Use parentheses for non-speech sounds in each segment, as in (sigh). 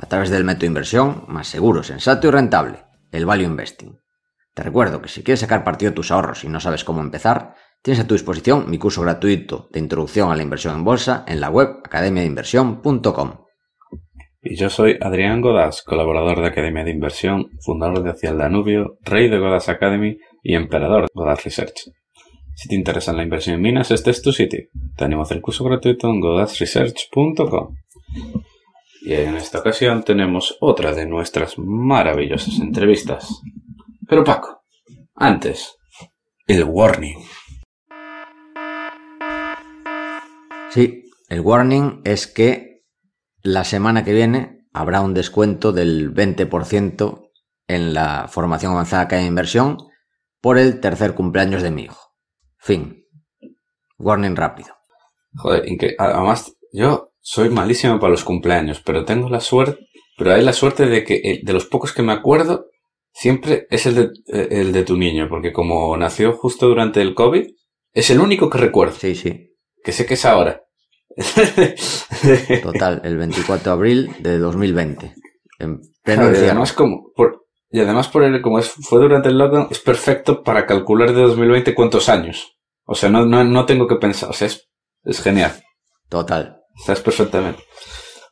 A través del método de inversión más seguro, sensato y rentable, el Value Investing. Te recuerdo que si quieres sacar partido de tus ahorros y no sabes cómo empezar, tienes a tu disposición mi curso gratuito de introducción a la inversión en bolsa en la web academiainversión.com. Y yo soy Adrián Godas, colaborador de Academia de Inversión, fundador de Hacia el Danubio, rey de Godas Academy y emperador de Godas Research. Si te interesa la inversión en minas, este es tu sitio. Te animo a hacer el curso gratuito en godasresearch.com. Y en esta ocasión tenemos otra de nuestras maravillosas entrevistas. Pero Paco, antes, el warning. Sí, el warning es que la semana que viene habrá un descuento del 20% en la formación avanzada que hay en inversión por el tercer cumpleaños de mi hijo. Fin. Warning rápido. Joder, además yo soy malísimo para los cumpleaños, pero tengo la suerte, pero hay la suerte de que eh, de los pocos que me acuerdo, siempre es el de, eh, el de tu niño, porque como nació justo durante el COVID, es el único que recuerdo. Sí, sí. Que sé que es ahora. (laughs) Total, el 24 de abril de 2020. En pleno Joder, encierro. además, como, por, y además por el, como es, fue durante el lockdown, es perfecto para calcular de 2020 cuántos años. O sea, no, no, no tengo que pensar. O sea, es, es genial. Total. Estás perfectamente.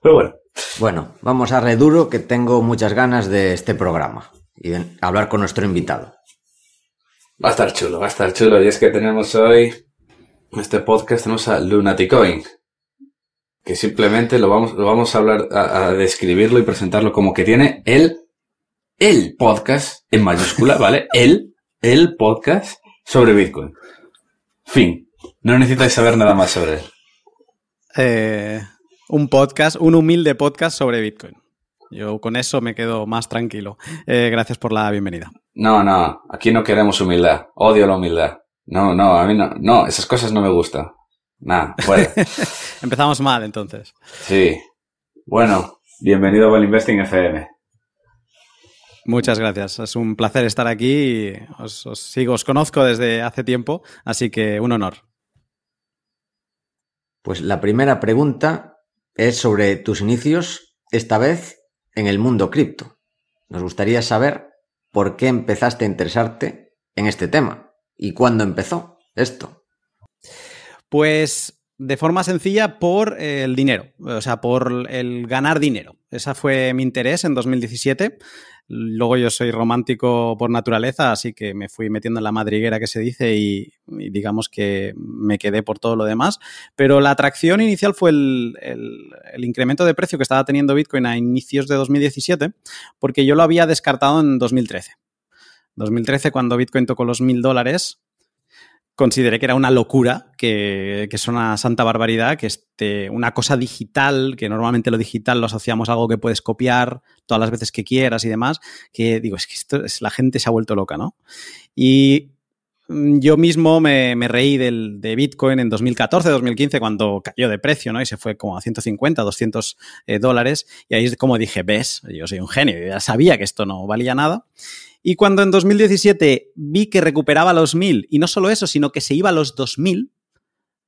Pero bueno, Bueno, vamos a reduro que tengo muchas ganas de este programa y de hablar con nuestro invitado. va a estar chulo, va a estar chulo. Y es que tenemos hoy, en este podcast, tenemos a Lunaticoin. Que simplemente lo vamos, lo vamos a hablar, a, a describirlo y presentarlo como que tiene el, el podcast en mayúscula, (laughs) ¿vale? El, el podcast sobre Bitcoin. Fin. No necesitáis saber nada más sobre él. Eh, un podcast, un humilde podcast sobre Bitcoin. Yo con eso me quedo más tranquilo. Eh, gracias por la bienvenida. No, no, aquí no queremos humildad. Odio la humildad. No, no, a mí no, no, esas cosas no me gustan. Nada, fuera. (laughs) Empezamos mal entonces. Sí. Bueno, bienvenido a Val Investing FM. Muchas gracias. Es un placer estar aquí. y Os, os sigo, os conozco desde hace tiempo, así que un honor. Pues la primera pregunta es sobre tus inicios, esta vez en el mundo cripto. Nos gustaría saber por qué empezaste a interesarte en este tema y cuándo empezó esto. Pues de forma sencilla por el dinero, o sea, por el ganar dinero. Ese fue mi interés en 2017. Luego yo soy romántico por naturaleza, así que me fui metiendo en la madriguera que se dice y, digamos que me quedé por todo lo demás. Pero la atracción inicial fue el, el, el, incremento de precio que estaba teniendo Bitcoin a inicios de 2017, porque yo lo había descartado en 2013. 2013, cuando Bitcoin tocó los mil dólares, consideré que era una locura, que, que, es una santa barbaridad, que este, una cosa digital, que normalmente lo digital lo asociamos a algo que puedes copiar todas las veces que quieras y demás, que digo, es que esto es, la gente se ha vuelto loca, ¿no? Y yo mismo me, reí del, de Bitcoin en 2014, 2015, cuando cayó de precio, ¿no? Y se fue como a 150, 200 eh, dólares. Y ahí es como dije, ves, yo soy un genio, ya sabía que esto no valía nada. Y cuando en 2017 vi que recuperaba los 1000 y no solo eso, sino que se iba a los 2000,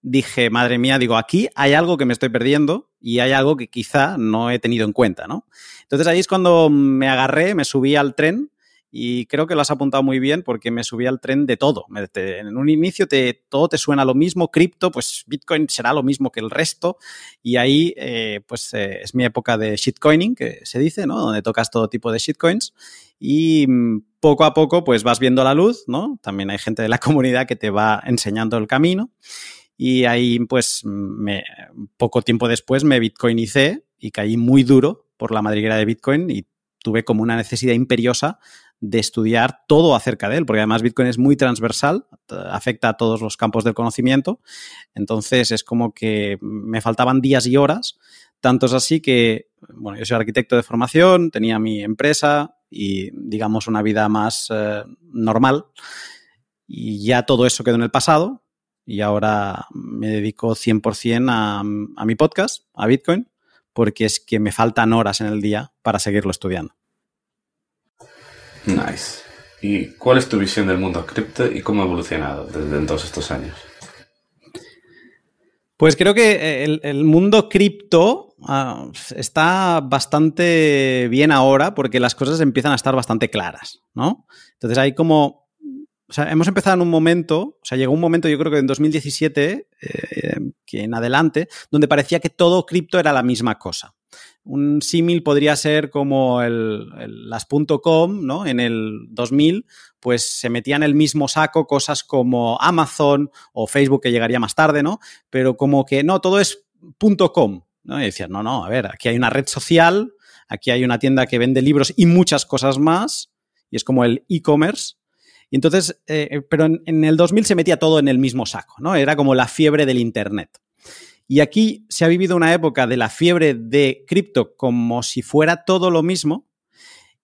dije, madre mía, digo, aquí hay algo que me estoy perdiendo y hay algo que quizá no he tenido en cuenta, ¿no? Entonces ahí es cuando me agarré, me subí al tren y creo que lo has apuntado muy bien porque me subí al tren de todo. En un inicio te, todo te suena lo mismo, cripto, pues Bitcoin será lo mismo que el resto y ahí eh, pues eh, es mi época de shitcoining, que se dice, ¿no? Donde tocas todo tipo de shitcoins y mm, poco a poco pues vas viendo la luz, ¿no? También hay gente de la (laughs) comunidad que te va enseñando el camino y ahí pues poco tiempo después me bitcoinicé y caí muy duro por la madriguera de Bitcoin y tuve como una necesidad imperiosa de estudiar todo acerca de él, porque además Bitcoin es muy transversal, afecta a todos los campos del conocimiento, entonces es como que me faltaban días y horas Tanto es así que, bueno, yo soy arquitecto de formación, tenía mi empresa y, digamos, una vida más eh, normal. Y ya todo eso quedó en el pasado y ahora me dedico 100% a, a mi podcast, a Bitcoin, porque es que me faltan horas en el día para seguirlo estudiando. Nice. ¿Y cuál es tu visión del mundo cripto y cómo ha evolucionado desde todos estos años? Pues creo que el, mundo cripto ah, está bastante bien ahora porque las cosas empiezan a estar bastante claras, ¿no? Entonces hay como... O sea, hemos empezado en un momento, o sea, llegó un momento, yo creo que en 2017, eh, que en adelante, donde parecía que todo cripto era la misma cosa. Un símil podría ser como el, las .com, ¿no? En el 2000, pues se metía en el mismo saco cosas como Amazon o Facebook, que llegaría más tarde, ¿no? Pero como que no, todo es .com, ¿no? Y decías, no, no, a ver, aquí hay una red social, aquí hay una tienda que vende libros y muchas cosas más, y es como el e-commerce. Y entonces, eh, pero en, en, el 2000 se metía todo en el mismo saco, ¿no? Era como la fiebre del Internet. Y aquí se ha vivido una época de la fiebre de cripto como si fuera todo lo mismo.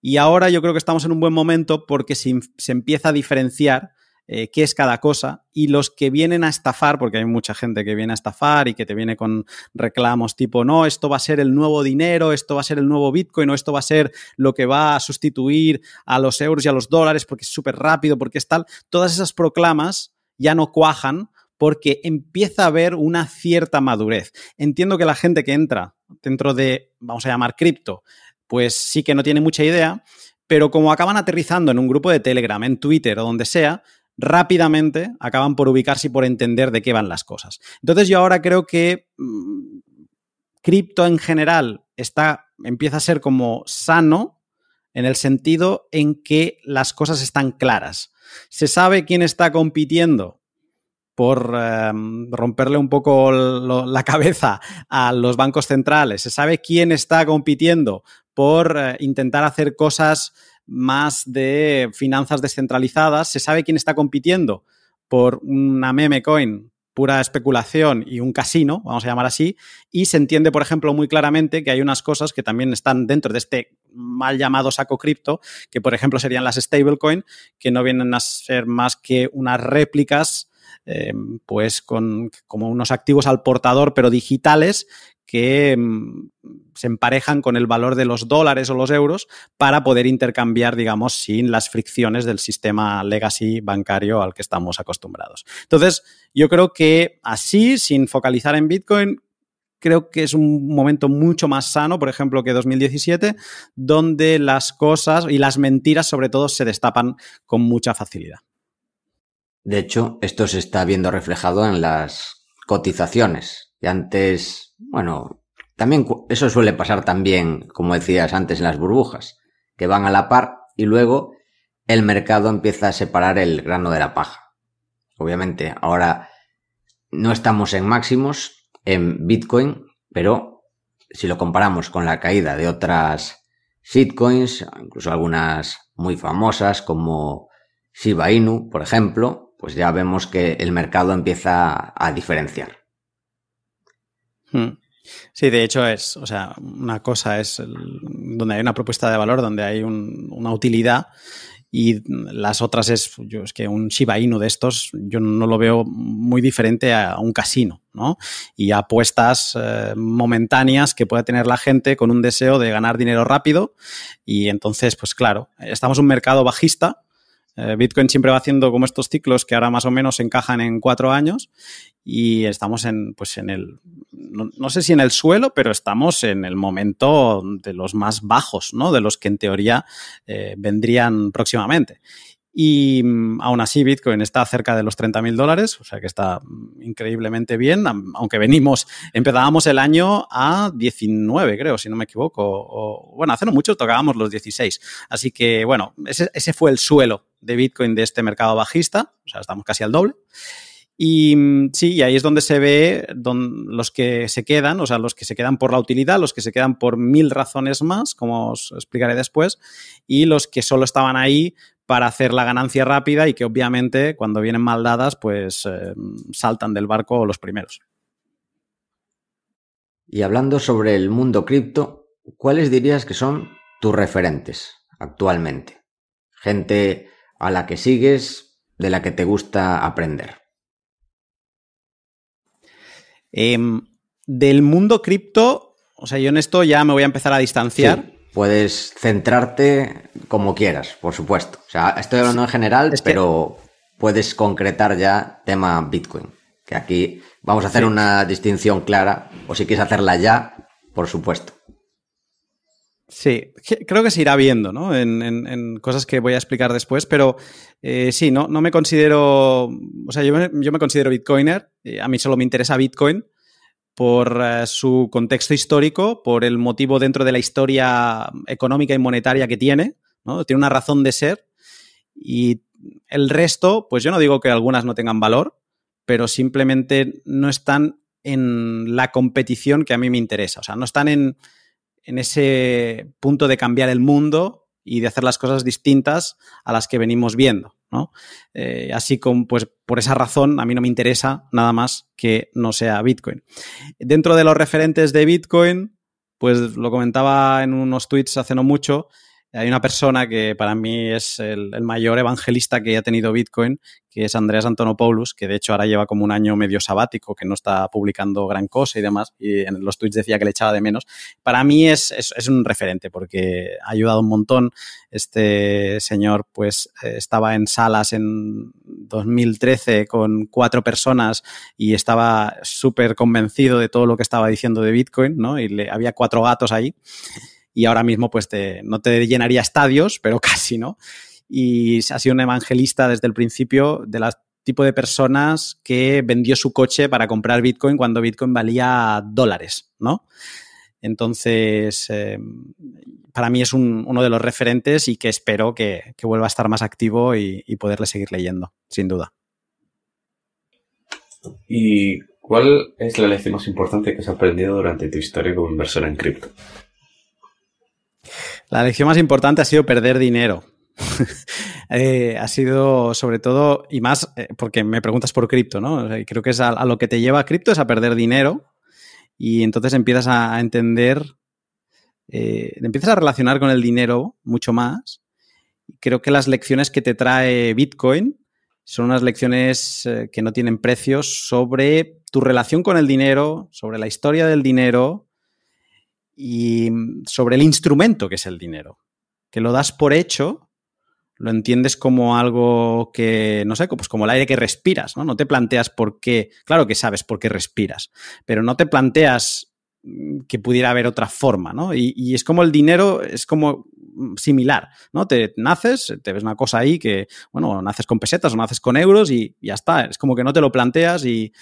Y ahora yo creo que estamos en un buen momento porque se, se empieza a diferenciar eh, qué es cada cosa y los que vienen a estafar, porque hay mucha gente que viene a estafar y que te viene con reclamos tipo, no, esto va a ser el nuevo dinero, esto va a ser el nuevo Bitcoin o esto va a ser lo que va a sustituir a los euros y a los dólares porque es súper rápido, porque es tal, todas esas proclamas ya no cuajan porque empieza a haber una cierta madurez. Entiendo que la gente que entra dentro de, vamos a llamar cripto, pues sí que no tiene mucha idea, pero como acaban aterrizando en un grupo de Telegram, en Twitter o donde sea, rápidamente acaban por ubicarse y por entender de qué van las cosas. Entonces yo ahora creo que mmm, cripto en general está, empieza a ser como sano en el sentido en que las cosas están claras. Se sabe quién está compitiendo por eh, romperle un poco la cabeza a los bancos centrales, se sabe quién está compitiendo por eh, intentar hacer cosas más de finanzas descentralizadas, se sabe quién está compitiendo por una meme coin pura especulación y un casino, vamos a llamar así, y se entiende, por ejemplo, muy claramente que hay unas cosas que también están dentro de este mal llamado saco cripto, que por ejemplo serían las stablecoin, que no vienen a ser más que unas réplicas eh, pues con como unos activos al portador, pero digitales, que mm, se emparejan con el valor de los dólares o los euros para poder intercambiar, digamos, sin las fricciones del sistema legacy bancario al que estamos acostumbrados. Entonces, yo creo que así, sin focalizar en Bitcoin, creo que es un momento mucho más sano, por ejemplo, que 2017, donde las cosas y las mentiras sobre todo se destapan con mucha facilidad. De hecho, esto se está viendo reflejado en las cotizaciones. Antes, bueno, también eso suele pasar también, como decías antes, en las burbujas, que van a la par y luego el mercado empieza a separar el grano de la paja. Obviamente, ahora no estamos en máximos en Bitcoin, pero si lo comparamos con la caída de otras shitcoins, incluso algunas muy famosas como Shiba Inu, por ejemplo, pues ya vemos que el mercado empieza a diferenciar. Hmm. Sí, de hecho es, o sea, una cosa es donde hay una propuesta de valor, donde hay un, una utilidad y las otras es, yo, es que un Shiba de estos yo no lo veo muy diferente a un casino, ¿no? Y apuestas eh, momentáneas que puede tener la gente con un deseo de ganar dinero rápido y entonces, pues claro, estamos en un mercado bajista, eh, Bitcoin siempre va haciendo como estos ciclos que ahora más o menos encajan en cuatro años y estamos en, pues en el, no, no, sé si en el suelo, pero estamos en el momento de los más bajos, ¿no? De los que en teoría eh, vendrían próximamente. Y mm, aún así Bitcoin está cerca de los 30 mil dólares, o sea que está mm, increíblemente bien, aunque venimos, empezábamos el año a 19, creo, si no me equivoco, o bueno, hace no mucho tocábamos los 16. Así que bueno, ese, ese fue el suelo de Bitcoin de este mercado bajista, o sea, estamos casi al doble. Y mm, sí, y ahí es donde se ve don, los que se quedan, o sea, los que se quedan por la utilidad, los que se quedan por mil razones más, como os explicaré después, y los que solo estaban ahí para hacer la ganancia rápida y que obviamente cuando vienen mal dadas pues eh, saltan del barco los primeros. Y hablando sobre el mundo cripto, ¿cuáles dirías que son tus referentes actualmente? Gente a la que sigues, de la que te gusta aprender. Em, del mundo cripto, o sea, yo en esto ya me voy a empezar a distanciar. Puedes centrarte como quieras, por supuesto. O sea, estoy hablando en general, pero puedes concretar ya tema Bitcoin. Que aquí vamos a hacer una distinción clara, o si quieres hacerla ya, por supuesto. Sí, creo que se irá viendo, ¿no? En, cosas que voy a explicar después, pero eh, sí, no, no me considero, o sea, yo me, considero bitcoiner, eh, a mí solo me interesa Bitcoin por eh, su contexto histórico, por el motivo dentro de la historia económica y monetaria que tiene, ¿no? Tiene una razón de ser y el resto, pues yo no digo que algunas no tengan valor, pero simplemente no están en la competición que a mí me interesa, o sea, no están en en ese punto de cambiar el mundo y de hacer las cosas distintas a las que venimos viendo. ¿No? Eh, así como, pues por esa razón, a mí no me interesa nada más que no sea Bitcoin. Dentro de los referentes de Bitcoin, pues lo comentaba en unos tweets hace no mucho, hay una persona que para mí es el, mayor evangelista que ha tenido Bitcoin, que es Andreas Antonopoulos, que de hecho ahora lleva como un año medio sabático, que no está publicando gran cosa y demás, y en los tweets decía que le echaba de menos. Para mí es, es, un referente porque ha ayudado un montón. Este señor pues eh, estaba en salas en 2013 con cuatro personas y estaba súper convencido de todo lo que estaba diciendo de Bitcoin, ¿no? Y le, había cuatro gatos ahí y ahora mismo pues no te llenaría estadios, (laughs) pero casi, ¿no? Y ha sido un evangelista desde el principio de las tipo de personas que vendió su coche para comprar Bitcoin cuando Bitcoin valía dólares, ¿no? Entonces, em, para mí es uno de los referentes y que espero que, vuelva a estar más activo y, y, poderle seguir leyendo, sin duda. ¿Y cuál es la lección más importante que has aprendido durante tu historia como inversor en cripto? La lección más importante ha sido perder dinero. (laughs) Eh, ha sido sobre todo, y más eh, porque me preguntas por cripto, ¿no? creo que es a, lo que te lleva a cripto es a perder dinero y entonces empiezas a, entender, eh, empiezas a relacionar con el dinero mucho más. Creo que las lecciones que te trae Bitcoin son unas lecciones que no tienen precios sobre tu relación con el dinero, sobre la historia del dinero, y mm, sobre el instrumento que es el dinero, que lo das por hecho, lo entiendes como algo que, no sé, pues como el aire que respiras, ¿no? No te planteas por qué, claro que sabes por qué respiras, pero no te planteas mm, que pudiera haber otra forma, ¿no? Y, es como el dinero, es como mm, similar, ¿no? Te naces, te ves una cosa ahí que, bueno, naces con pesetas o naces con euros y ya está, es como que no te lo planteas y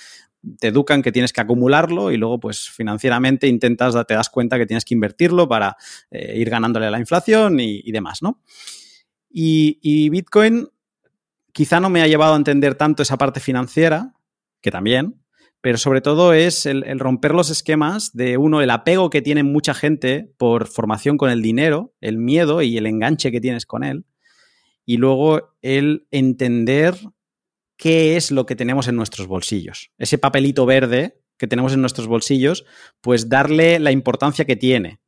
te educan que tienes que acumularlo y luego pues financieramente intentas, te das cuenta que tienes que invertirlo para eh, ir ganándole a la inflación y, demás, ¿no? Y, Bitcoin quizá no me ha llevado a entender tanto esa parte financiera, que también, pero sobre todo es el, el, romper los esquemas de uno, el apego que tiene mucha gente por formación con el dinero, el miedo y el enganche que tienes con él, y luego el entender qué es lo que tenemos en nuestros bolsillos. Ese papelito verde que tenemos en nuestros bolsillos, pues darle la importancia que tiene.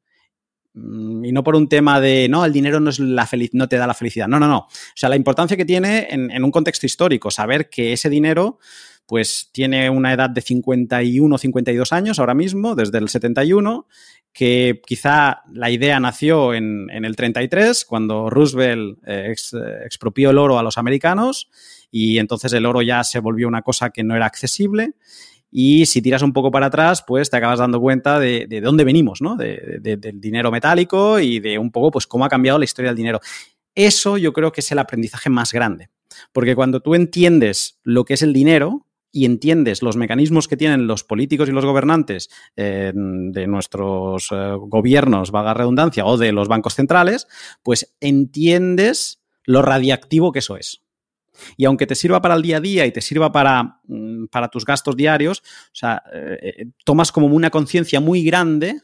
Mm, y no por un tema de, no, el dinero no, es la no te da la felicidad. No, no, no. O sea, la importancia que tiene en, un contexto histórico, saber que ese dinero pues tiene una edad de 51, 52 años ahora mismo, desde el 71, que quizá la idea nació en, el 33, cuando Roosevelt eh, expropió el oro a los americanos y entonces el oro ya se volvió una cosa que no era accesible. Y si tiras un poco para atrás, pues te acabas dando cuenta de, dónde venimos, ¿no? del dinero metálico y de un poco, pues, cómo ha cambiado la historia del dinero. Eso yo creo que es el aprendizaje más grande. Porque cuando tú entiendes lo que es el dinero y entiendes los mecanismos que tienen los políticos y los gobernantes eh, de nuestros eh, gobiernos, vaga redundancia, o de los bancos centrales, pues entiendes lo radiactivo que eso es. Y aunque te sirva para el día a día y te sirva para, mm, para tus gastos diarios, o sea, eh, eh, tomas como una conciencia muy grande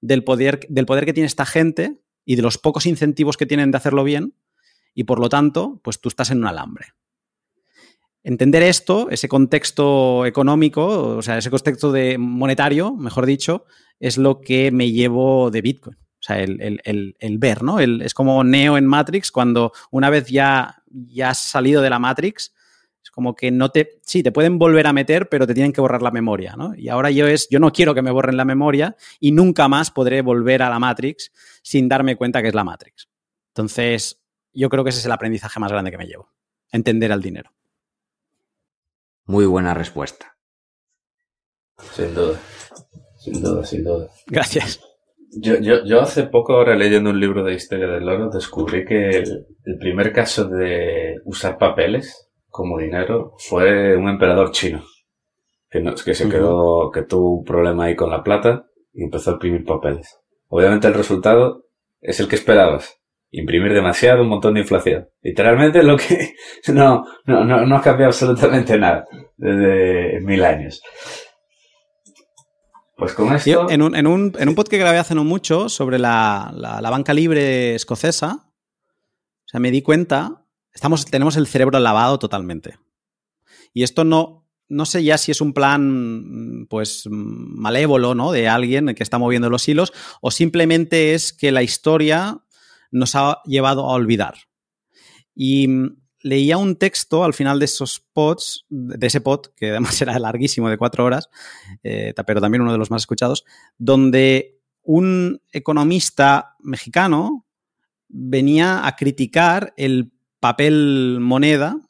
del poder, del poder que tiene esta gente y de los pocos incentivos que tienen de hacerlo bien, y por lo tanto, pues tú estás en un alambre. entender esto, ese contexto económico, o sea, ese contexto de monetario, mejor dicho, es lo que me llevo de Bitcoin. O sea, el, ver, ¿no? es como Neo en Matrix, cuando una vez ya, ya has salido de la Matrix, es como que no te, sí, te pueden volver a meter, pero te tienen que borrar la memoria, ¿no? Y ahora yo es, yo no quiero que me borren la memoria y nunca más podré volver a la Matrix sin darme cuenta que es la Matrix. Entonces, yo creo que ese es el aprendizaje más grande que me llevo, entender al dinero. Muy buena respuesta. Sin duda, sin duda, sin duda. Gracias. Yo, yo, yo hace poco, ahora leyendo un libro de historia del oro, descubrí que el, primer caso de usar papeles como dinero fue un emperador chino. Que, que se quedó, que tuvo un problema ahí con la plata y empezó a imprimir papeles. Obviamente el resultado es el que esperabas. Imprimir demasiado, un montón de inflación. Literalmente lo que (laughs) no, no, no, no ha cambiado absolutamente nada desde mil años. Pues con esto... en, un, en, un, en un podcast que grabé hace no mucho sobre la, la, banca libre escocesa, o sea, me di cuenta, estamos, tenemos el cerebro lavado totalmente. Y esto no, no sé ya si es un plan, pues, malévolo, ¿no? De alguien que está moviendo los hilos, o simplemente es que la historia nos ha llevado a olvidar. Y leía un texto al final de esos pods, de ese pod, que además (laughs) era larguísimo, de cuatro horas, eh, pero también uno de los más escuchados, donde un economista mexicano venía a criticar el papel moneda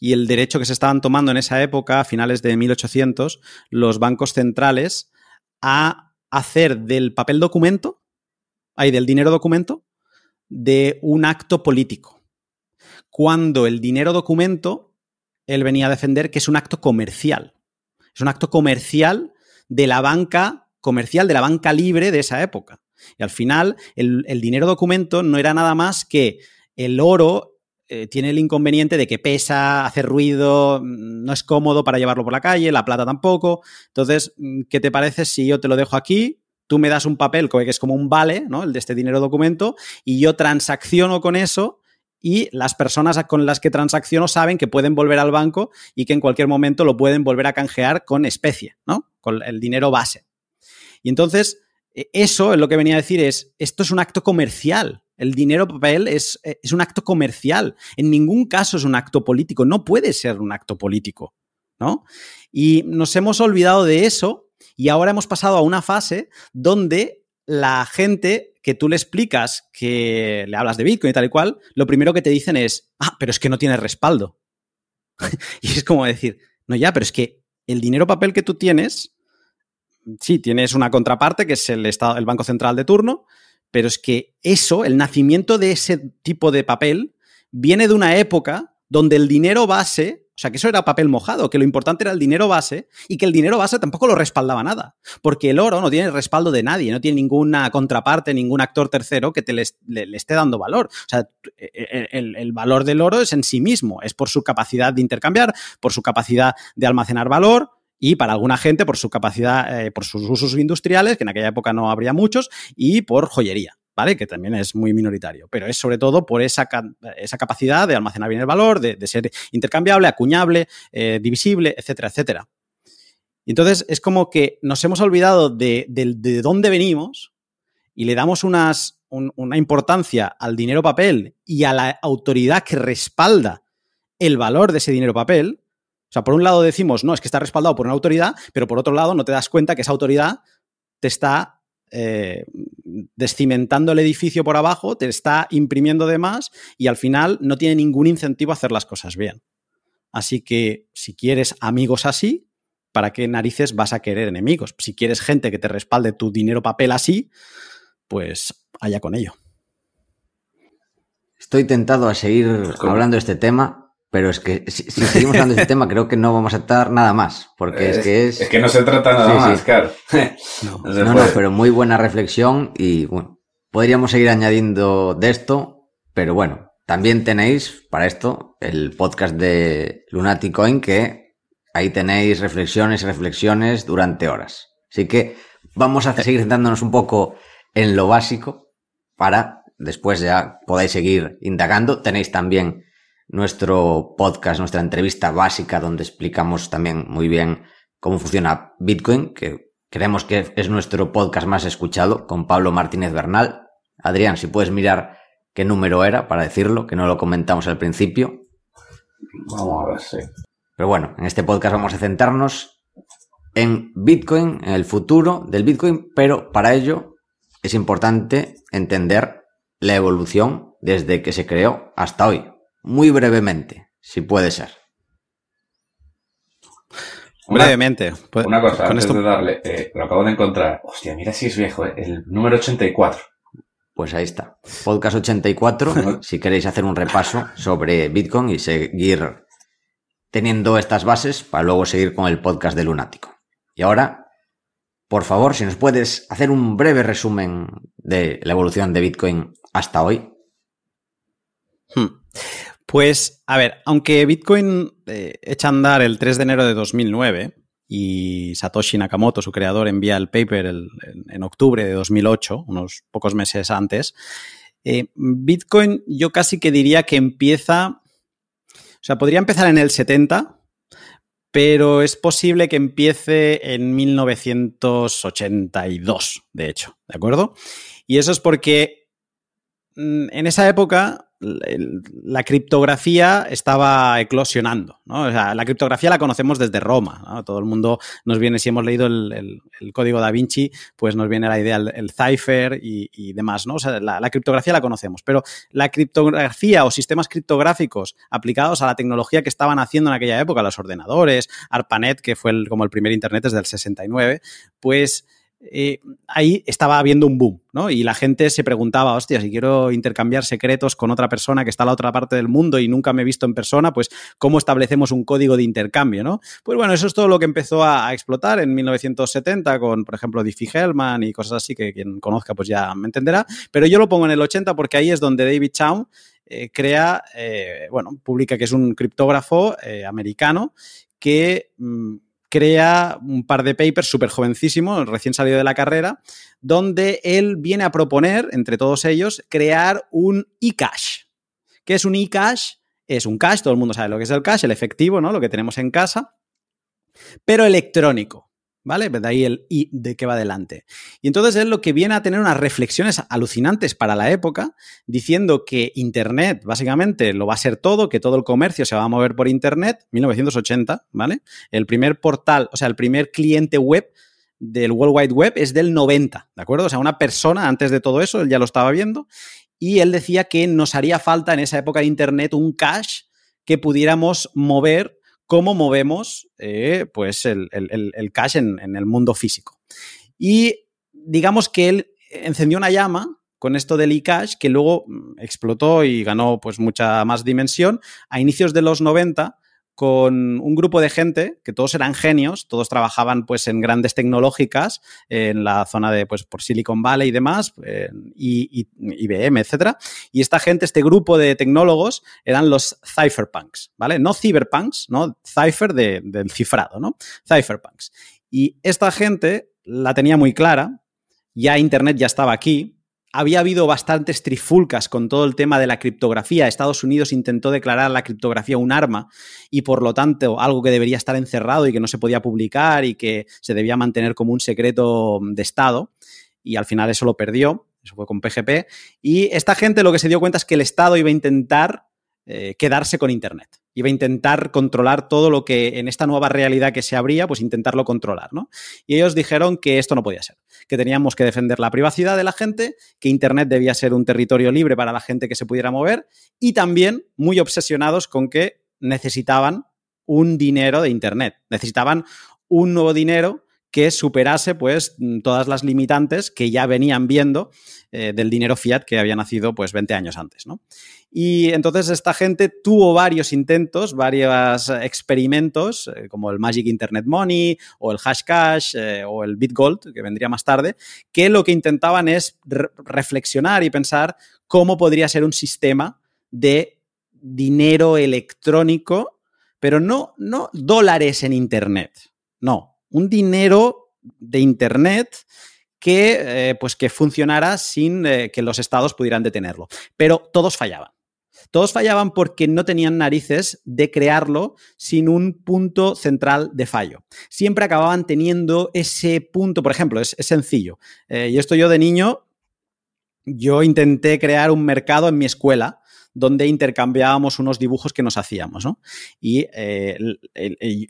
y el derecho que se estaban tomando en esa época, a finales de 1800, los bancos centrales a hacer del papel documento, hay del dinero documento, de un acto político cuando el dinero documento, él venía a defender que es un acto comercial. Es un acto comercial de la banca comercial, de la banca libre de esa época. Y al final, el, dinero documento no era nada más que el oro eh, tiene el inconveniente de que pesa, hace ruido, mm, no es cómodo para llevarlo por la calle, la plata tampoco. Entonces, mm, ¿qué te parece si yo te lo dejo aquí? Tú me das un papel que es como un vale, ¿no? El de este dinero documento, y yo transacciono con eso y las personas con las que transacciono saben que pueden volver al banco y que en cualquier momento lo pueden volver a canjear con especie, ¿no? Con el dinero base. Y entonces, e, eso es lo que venía a decir es, esto es un acto comercial. El dinero papel es, e, es un acto comercial. En ningún caso es un acto político. No puede ser un acto político, ¿no? Y nos hemos olvidado de eso y ahora hemos pasado a una fase donde la gente que tú le explicas que le hablas de Bitcoin y tal y cual, lo primero que te dicen es, ah, pero es que no tiene respaldo. (laughs) y es como decir, no ya, pero es que el dinero papel que tú tienes, sí, tienes una contraparte que es el, estado, el Banco Central de turno, pero es que eso, el nacimiento de ese tipo de papel, viene de una época donde el dinero base o sea, que eso era papel mojado, que lo importante era el dinero base y que el dinero base tampoco lo respaldaba nada. Porque el oro no tiene respaldo de nadie, no tiene ninguna contraparte, ningún actor tercero que te le, esté dando valor. O sea, e, e, el, valor del oro es en sí mismo, es por su capacidad de intercambiar, por su capacidad de almacenar valor, y para alguna gente por su capacidad, eh, por sus usos industriales, que en aquella época no habría muchos, y por joyería. ¿Vale? Que también es muy minoritario, pero es sobre todo por esa, esa capacidad de almacenar bien el valor, de, ser intercambiable, acuñable, eh, divisible, etcétera, etcétera. Entonces es como que nos hemos olvidado de, dónde venimos y le damos unas, una importancia al dinero papel y a la autoridad que respalda el valor de ese dinero papel. O sea, por un lado decimos, no, es que está respaldado por una autoridad, pero por otro lado no te das cuenta que esa autoridad te está eh, descimentando el edificio por abajo, te está imprimiendo de más y al final no tiene ningún incentivo a hacer las cosas bien. Así que si quieres amigos así, ¿para qué narices vas a querer enemigos? Si quieres gente que te respalde tu dinero papel así, pues allá con ello. Estoy tentado a seguir hablando de este tema, pero es que si, seguimos hablando de este tema, creo que no vamos a estar nada más. Porque es, que es. Es que no se trata nada más, claro. (laughs) (laughs) No, no, no, pero muy buena reflexión y bueno, podríamos seguir añadiendo de esto, pero bueno, también tenéis para esto el podcast de Lunatic Coin que ahí tenéis reflexiones y reflexiones durante horas. Así que vamos a seguir centrándonos un poco en lo básico para después ya podáis seguir indagando. Tenéis también nuestro podcast, nuestra entrevista básica, donde explicamos también muy bien cómo funciona Bitcoin, que creemos que es nuestro podcast más escuchado, con Pablo Martínez Bernal. Adrián, si puedes mirar qué número era para decirlo, que no lo comentamos al principio. Vamos a ver, sí. Pero bueno, en este podcast vamos a centrarnos en Bitcoin, en el futuro del Bitcoin, pero para ello es importante entender la evolución desde que se creó hasta hoy. Muy brevemente, si puede ser. brevemente. Pues, una cosa, antes de darle, eh, lo acabo de encontrar. Hostia, mira si es viejo, eh, el número 84. Pues ahí está. Podcast 84, (laughs) si queréis hacer un repaso sobre Bitcoin y seguir teniendo estas bases para luego seguir con el podcast de Lunático. Y ahora, por favor, si nos puedes hacer un breve resumen de la evolución de Bitcoin hasta hoy. Hmm. Pues, a ver, aunque Bitcoin eh, echa a andar el 3 de enero de 2009 y Satoshi Nakamoto, su creador, envía el paper en octubre de 2008, unos pocos meses antes, eh, Bitcoin yo casi que diría que empieza o sea, podría empezar en el 70, pero es posible que empiece en 1982, de hecho, ¿de acuerdo? Y eso es porque mm, en esa época la criptografía estaba eclosionando. ¿no? la criptografía la conocemos desde Roma. Todo el mundo nos viene, si hemos leído el, código da Vinci, pues nos viene la idea el, cipher y, demás. ¿no? la, criptografía la conocemos, pero la criptografía o sistemas criptográficos aplicados a la tecnología que estaban haciendo en aquella época, los ordenadores, ARPANET, que fue como el primer Internet desde el 69, pues eh, ahí estaba habiendo un boom, ¿no? Y la gente se preguntaba, hostia, si quiero intercambiar secretos con otra persona que está a la otra parte del mundo y nunca me he visto en persona, pues ¿cómo establecemos un código de intercambio, ¿no? Pues bueno, eso es todo lo que empezó a, explotar en 1970 con, por ejemplo, Diffie-Hellman y cosas así que quien conozca pues ya me entenderá, pero yo lo pongo en el 80 porque ahí es donde David Chaum eh, crea, eh, bueno, publica que es un criptógrafo americano que... Mm, crea un par de papers súper jovencísimos, recién salido de la carrera, donde él viene a proponer, entre todos ellos, crear un e-cash. ¿Qué es un e-cash? Es un cash, todo el mundo sabe lo que es el cash, el efectivo, ¿no? Lo que tenemos en casa, pero electrónico. ¿Vale? De ahí el y de que va adelante. Y entonces él lo que viene a tener unas reflexiones alucinantes para la época, diciendo que Internet básicamente lo va a ser todo, que todo el comercio se va a mover por Internet, 1980, ¿vale? El primer portal, o sea, el primer cliente web del World Wide Web es del 90, ¿de acuerdo? O sea, una persona antes de todo eso, él ya lo estaba viendo, y él decía que nos haría falta en esa época de Internet un cache que pudiéramos mover cómo movemos eh, pues el, cash en, el mundo físico. Y digamos que él encendió una llama con esto del e-cash que luego mm, explotó y ganó pues mucha más dimensión a inicios de los 90 con un grupo de gente que todos eran genios, todos trabajaban pues en grandes tecnológicas en la zona de pues por Silicon Valley y demás, y, IBM, etcétera. Y esta gente, este grupo de tecnólogos eran los cypherpunks, ¿vale? No cyberpunks, ¿no? Cipher del cifrado, ¿no? Cypherpunks. Y esta gente la tenía muy clara, ya Internet ya estaba aquí, había habido bastantes trifulcas con todo el tema de la criptografía. Estados Unidos intentó declarar la criptografía un arma y por lo tanto algo que debería estar encerrado y que no se podía publicar y que se debía mantener como un secreto de Estado. Y al final eso lo perdió, eso fue con PGP. Y esta gente lo que se dio cuenta es que el Estado iba a intentar eh, quedarse con Internet. Iba a intentar controlar todo lo que en esta nueva realidad que se abría, pues intentarlo controlar, ¿no? Y ellos dijeron que esto no podía ser, que teníamos que defender la privacidad de la gente, que Internet debía ser un territorio libre para la gente que se pudiera mover y también muy obsesionados con que necesitaban un dinero de Internet, necesitaban un nuevo dinero que superase pues todas las limitantes que ya venían viendo eh, del dinero fiat que había nacido pues 20 años antes, ¿no? Y entonces esta gente tuvo varios intentos, varios experimentos, eh, como el Magic Internet Money o el Hashcash eh, o el BitGold, que vendría más tarde, que lo que intentaban es reflexionar y pensar cómo podría ser un sistema de dinero electrónico, pero no, no dólares en Internet, no, un dinero de Internet que, eh, pues que funcionara sin eh, que los estados pudieran detenerlo. Pero todos fallaban. Todos fallaban porque no tenían narices de crearlo sin un punto central de fallo. Siempre acababan teniendo ese punto, por ejemplo, es, sencillo. Eh, y esto yo de niño, yo intenté crear un mercado en mi escuela donde intercambiábamos unos dibujos que nos hacíamos, ¿no? Y eh,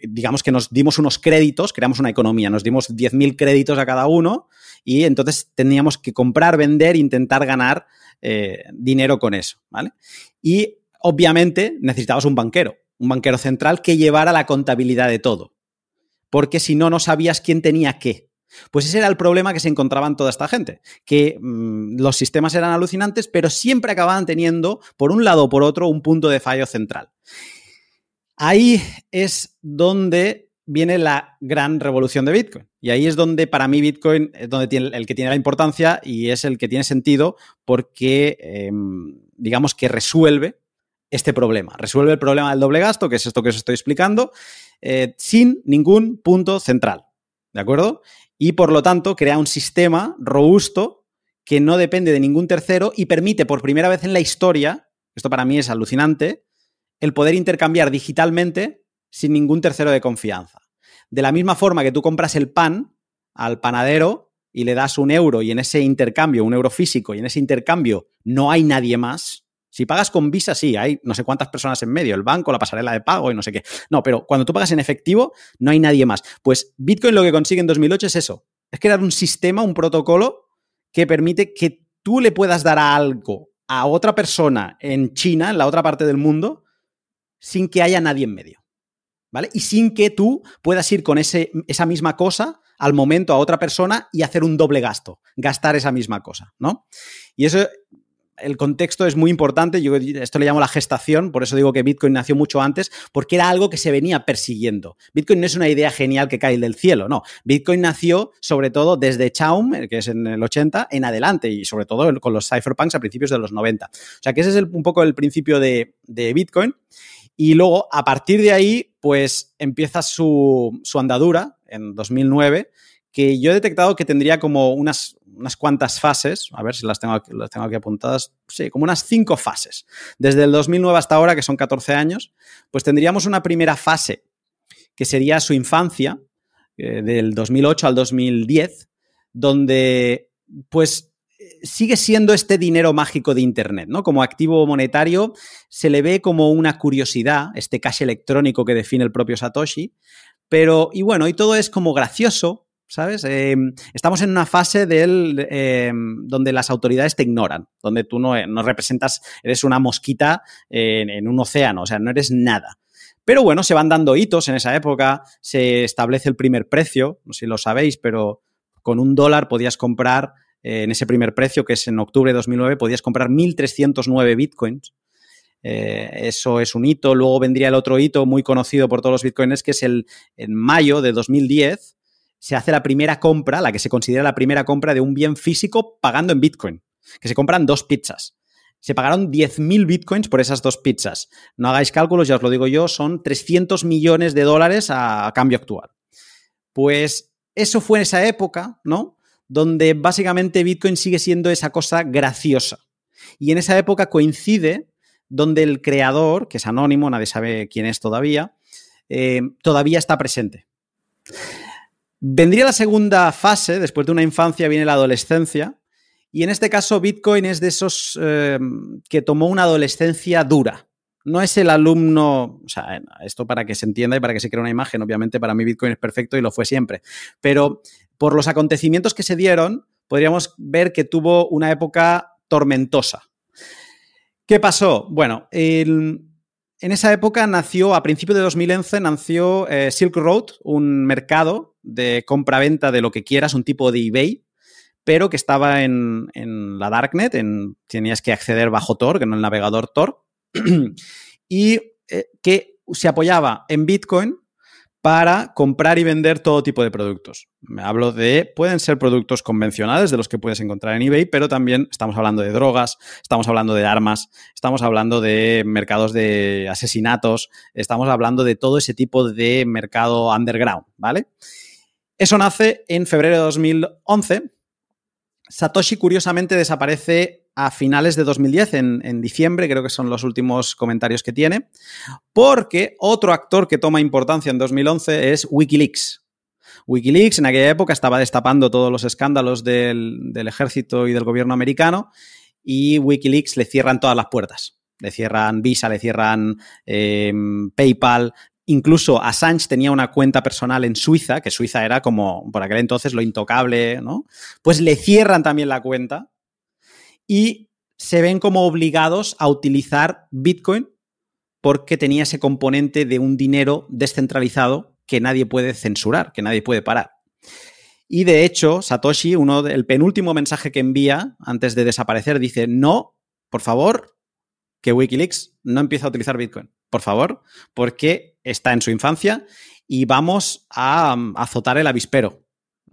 digamos que nos dimos unos créditos, creamos una economía, nos dimos 10.000 créditos a cada uno y entonces teníamos que comprar, vender, intentar ganar eh, dinero con eso, ¿vale? Y obviamente necesitabas un banquero, un banquero central que llevara la contabilidad de todo, porque si no, no sabías quién tenía qué. Pues ese era el problema que se encontraban toda esta gente, que mm, los sistemas eran alucinantes, pero siempre acababan teniendo, por un lado o por otro, un punto de fallo central. Ahí es donde viene la gran revolución de Bitcoin. Y ahí es donde para mí Bitcoin es donde el que tiene la importancia y es el que tiene sentido porque, em, digamos que resuelve este problema. Resuelve el problema del doble gasto, que es esto que os estoy explicando, eh, sin ningún punto central. ¿De acuerdo? Y por lo tanto crea un sistema robusto que no depende de ningún tercero y permite por primera vez en la historia, esto para mí es alucinante, el poder intercambiar digitalmente sin ningún tercero de confianza. De la misma forma que tú compras el pan al panadero y le das un euro y en ese intercambio, un euro físico, y en ese intercambio no hay nadie más, si pagas con Visa, sí, hay no sé cuántas personas en medio, el banco, la pasarela de pago y no sé qué. No, pero cuando tú pagas en efectivo, no hay nadie más. Pues Bitcoin lo que consigue en 2008 es eso, es crear un sistema, un protocolo que permite que tú le puedas dar algo a otra persona en China, en la otra parte del mundo, sin que haya nadie en medio. ¿Vale? Y sin que tú puedas ir con ese, esa misma cosa al momento a otra persona y hacer un doble gasto, gastar esa misma cosa, ¿no? Y eso el contexto es muy importante. Yo esto le llamo la gestación, por eso digo que Bitcoin nació mucho antes, porque era algo que se venía persiguiendo. Bitcoin no es una idea genial que cae del cielo, no. Bitcoin nació sobre todo desde Chaum, que es en el 80, en adelante, y sobre todo con los cypherpunks a principios de los 90. O sea que ese es un poco el principio de, Bitcoin. Y luego, a partir de ahí, pues empieza su, su andadura en 2009 que yo he detectado que tendría como unas, unas cuantas fases, a ver si las tengo, las tengo aquí apuntadas, sí, como unas cinco fases. Desde el 2009 hasta ahora, que son 14 años, pues tendríamos una primera fase que sería su infancia, eh, del 2008 al 2010, donde pues sigue siendo este dinero mágico de Internet, ¿no? Como activo monetario se le ve como una curiosidad, este cash electrónico que define el propio Satoshi, pero, y bueno, y todo es como gracioso, ¿sabes? Em, estamos en una fase del, em, donde las autoridades te ignoran, donde tú no, no representas, eres una mosquita en, en, un océano, o sea, no eres nada. Pero bueno, se van dando hitos en esa época, se establece el primer precio, no sé si lo sabéis, pero con un dólar podías comprar, eh, en ese primer precio, que es en octubre de 2009, podías comprar 1.309 bitcoins. Eh, eso es un hito. Luego vendría el otro hito muy conocido por todos los bitcoins, que es el en mayo de 2010, se hace la primera compra, la que se considera la primera compra de un bien físico pagando en Bitcoin, que se compran dos pizzas. Se pagaron 10.000 bitcoins por esas dos pizzas. No hagáis cálculos, ya os lo digo yo, son 300 millones de dólares a, cambio actual. Pues eso fue en esa época, ¿no? Donde básicamente Bitcoin sigue siendo esa cosa graciosa. Y en esa época coincide donde el creador, que es anónimo, nadie sabe quién es todavía, eh, todavía está presente. Vendría la segunda fase, después de una infancia viene la adolescencia, y en este caso Bitcoin es de esos em, que tomó una adolescencia dura. No es el alumno, o sea, esto para que se entienda y para que se crea una imagen, obviamente para mí Bitcoin es perfecto y lo fue siempre, pero por los acontecimientos que se dieron, podríamos ver que tuvo una época tormentosa. ¿Qué pasó? Bueno, el, en esa época nació, a principios de 2011, nació eh, Silk Road, un mercado de compra-venta de lo que quieras, un tipo de eBay, pero que estaba en, la Darknet, en, tenías que acceder bajo Tor, que no el navegador Tor, (clears throat) y eh, que se apoyaba en Bitcoin para comprar y vender todo tipo de productos. Me hablo de, pueden ser productos convencionales de los que puedes encontrar en eBay, pero también estamos hablando de drogas, estamos hablando de armas, estamos hablando de mercados de asesinatos, estamos hablando de todo ese tipo de mercado underground, ¿vale? Eso nace en febrero de 2011. Satoshi curiosamente desaparece a finales de 2010, en, en, diciembre, creo que son los últimos comentarios que tiene, porque otro actor que toma importancia en 2011 es Wikileaks. Wikileaks en aquella época estaba destapando todos los escándalos del, del ejército y del gobierno americano y Wikileaks le cierran todas las puertas. Le cierran Visa, le cierran eh, PayPal, Incluso Assange tenía una cuenta personal en Suiza, que Suiza era como por aquel entonces lo intocable, ¿no? Pues le cierran también la cuenta y se ven como obligados a utilizar Bitcoin porque tenía ese componente de un dinero descentralizado que nadie puede censurar, que nadie puede parar. Y de hecho, Satoshi, uno el penúltimo mensaje que envía antes de desaparecer, dice: No, por favor, que Wikileaks no empiece a utilizar Bitcoin. Por favor, porque está en su infancia y vamos a, azotar el avispero.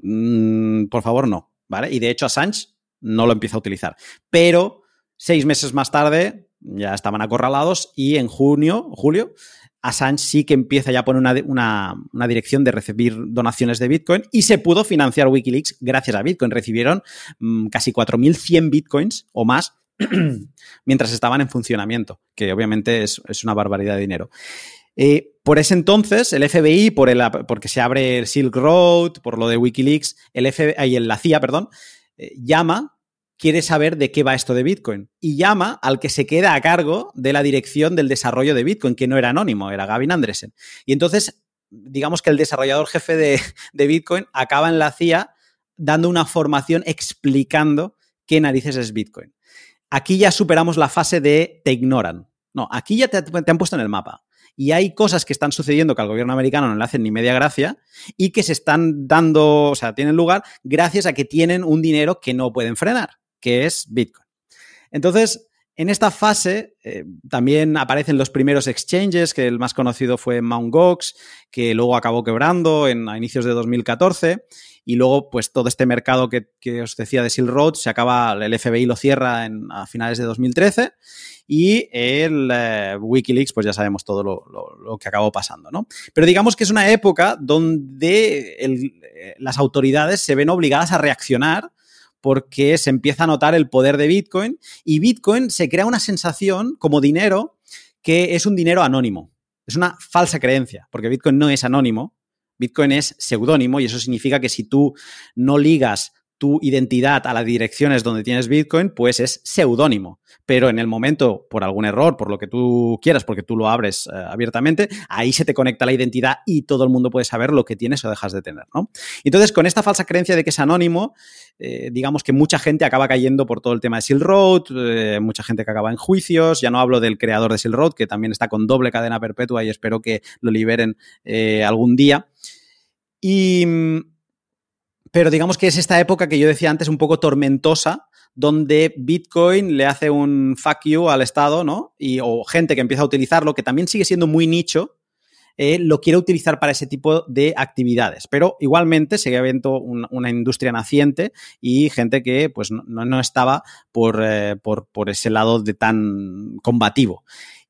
Mm, por favor, no. ¿Vale? Y de hecho, Assange no lo empieza a utilizar. Pero seis meses más tarde ya estaban acorralados y en junio, julio, Assange sí que empieza ya a poner una, una, dirección de recibir donaciones de Bitcoin y se pudo financiar Wikileaks gracias a Bitcoin. Recibieron mm, casi 4.100 Bitcoins o más (clears throat) mientras estaban en funcionamiento, que obviamente es, es una barbaridad de dinero. Eh, por ese entonces, el FBI, por el, porque se abre el Silk Road, por lo de Wikileaks, el FBI, la CIA, perdón, eh, llama, quiere saber de qué va esto de Bitcoin. Y llama al que se queda a cargo de la dirección del desarrollo de Bitcoin, que no era anónimo, era Gavin Andresen. Y entonces, digamos que el desarrollador jefe de, de Bitcoin acaba en la CIA dando una formación explicando qué narices es Bitcoin. Aquí ya superamos la fase de te ignoran. No, aquí ya te, te han puesto en el mapa y hay cosas que están sucediendo que al gobierno americano no le hacen ni media gracia y que se están dando, o sea, tienen lugar gracias a que tienen un dinero que no pueden frenar, que es Bitcoin. Entonces, en esta fase eh, también aparecen los primeros exchanges, que el más conocido fue Mt. Gox, que luego acabó quebrando en, a inicios de 2014. Y luego, pues todo este mercado que, que os decía de Silk Road se acaba, el FBI lo cierra en, a finales de 2013 y el eh, Wikileaks, pues ya sabemos todo lo, lo, que acabó pasando, ¿no? Pero digamos que es una época donde eh, las autoridades se ven obligadas a reaccionar porque se empieza a notar el poder de Bitcoin y Bitcoin se crea una sensación como dinero que es un dinero anónimo. Es una falsa creencia, porque Bitcoin no es anónimo, Bitcoin es seudónimo y eso significa que si tú no ligas tu identidad a las direcciones donde tienes Bitcoin, pues es seudónimo. Pero en el momento, por algún error, por lo que tú quieras, porque tú lo abres eh, abiertamente, ahí se te conecta la identidad y todo el mundo puede saber lo que tienes o dejas de tener, ¿no? Entonces, con esta falsa creencia de que es anónimo, eh, digamos que mucha gente acaba cayendo por todo el tema de Silk Road, eh, mucha gente que acaba en juicios, ya no hablo del creador de Silk Road, que también está con doble cadena perpetua y espero que lo liberen algún día. Y pero digamos que es esta época que yo decía antes un poco tormentosa, donde Bitcoin le hace un fuck you al Estado, ¿no? Y, o gente que empieza a utilizarlo, que también sigue siendo muy nicho, eh, lo quiere utilizar para ese tipo de actividades. Pero igualmente sigue habiendo un, una industria naciente y gente que pues, no, no estaba por, eh, por, por ese lado de tan combativo.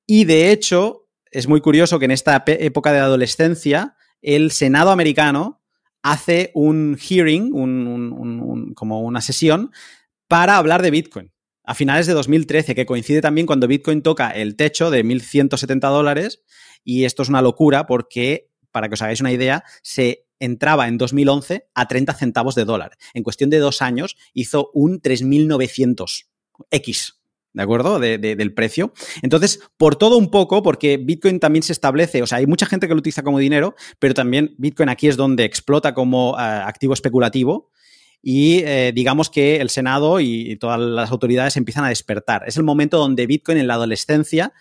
Y de hecho, es muy curioso que en esta época de adolescencia, el Senado americano hace un hearing, como una sesión, para hablar de Bitcoin a finales de 2013, que coincide también cuando Bitcoin toca el techo de 1.170 dólares. Y esto es una locura porque, para que os hagáis una idea, se entraba en 2011 a 30 centavos de dólar. En cuestión de dos años hizo un 3.900 X. ¿de acuerdo? De, de, del precio. Entonces, por todo un poco, porque Bitcoin también se establece, o sea, hay mucha gente que lo utiliza como dinero, pero también Bitcoin aquí es donde explota como uh, activo especulativo. Y eh, digamos que el Senado y todas las autoridades empiezan a despertar. Es el momento donde Bitcoin en la adolescencia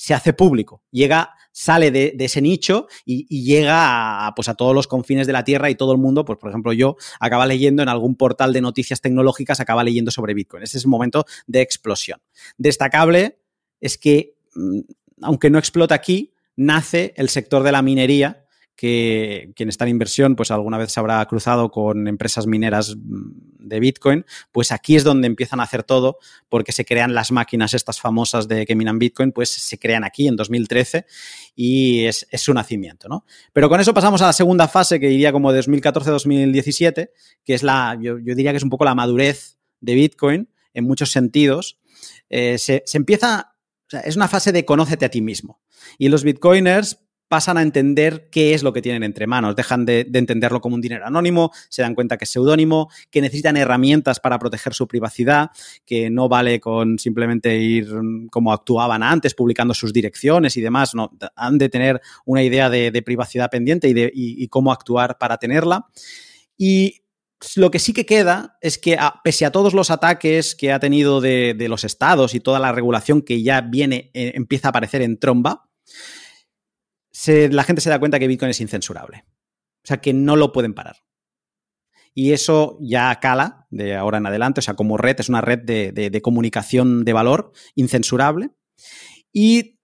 se hace público, llega sale de, ese nicho y, y, llega a, pues a todos los confines de la Tierra y todo el mundo, pues por ejemplo yo, acaba leyendo en algún portal de noticias tecnológicas, acaba leyendo sobre Bitcoin. Ese es el momento de explosión. Destacable es que, mm, aunque no explota aquí, nace el sector de la minería, que quien está en inversión, pues alguna vez se habrá cruzado con empresas mineras de Bitcoin, pues aquí es donde empiezan a hacer todo, porque se crean las máquinas estas famosas de que minan Bitcoin, pues se crean aquí en 2013 y es, es su nacimiento, ¿no? Pero con eso pasamos a la segunda fase, que iría como 2014-2017, que es la, yo, yo diría que es un poco la madurez de Bitcoin, en muchos sentidos, eh, se, se, empieza, o sea, es una fase de conócete a ti mismo. Y los bitcoiners pasan a entender qué es lo que tienen entre manos, dejan de, de, entenderlo como un dinero anónimo, se dan cuenta que es seudónimo, que necesitan herramientas para proteger su privacidad, que no vale con simplemente ir como actuaban antes, publicando sus direcciones y demás, no, han de tener una idea de, privacidad pendiente y, de, cómo actuar para tenerla. Y lo que sí que queda es que, pese a todos los ataques que ha tenido de, de, los estados y toda la regulación que ya viene, eh, empieza a aparecer en tromba, la gente se da cuenta que Bitcoin es incensurable. O sea, que no lo pueden parar. Y eso ya cala de ahora en adelante. O sea, como red, es una red de, de, de comunicación de valor incensurable. Y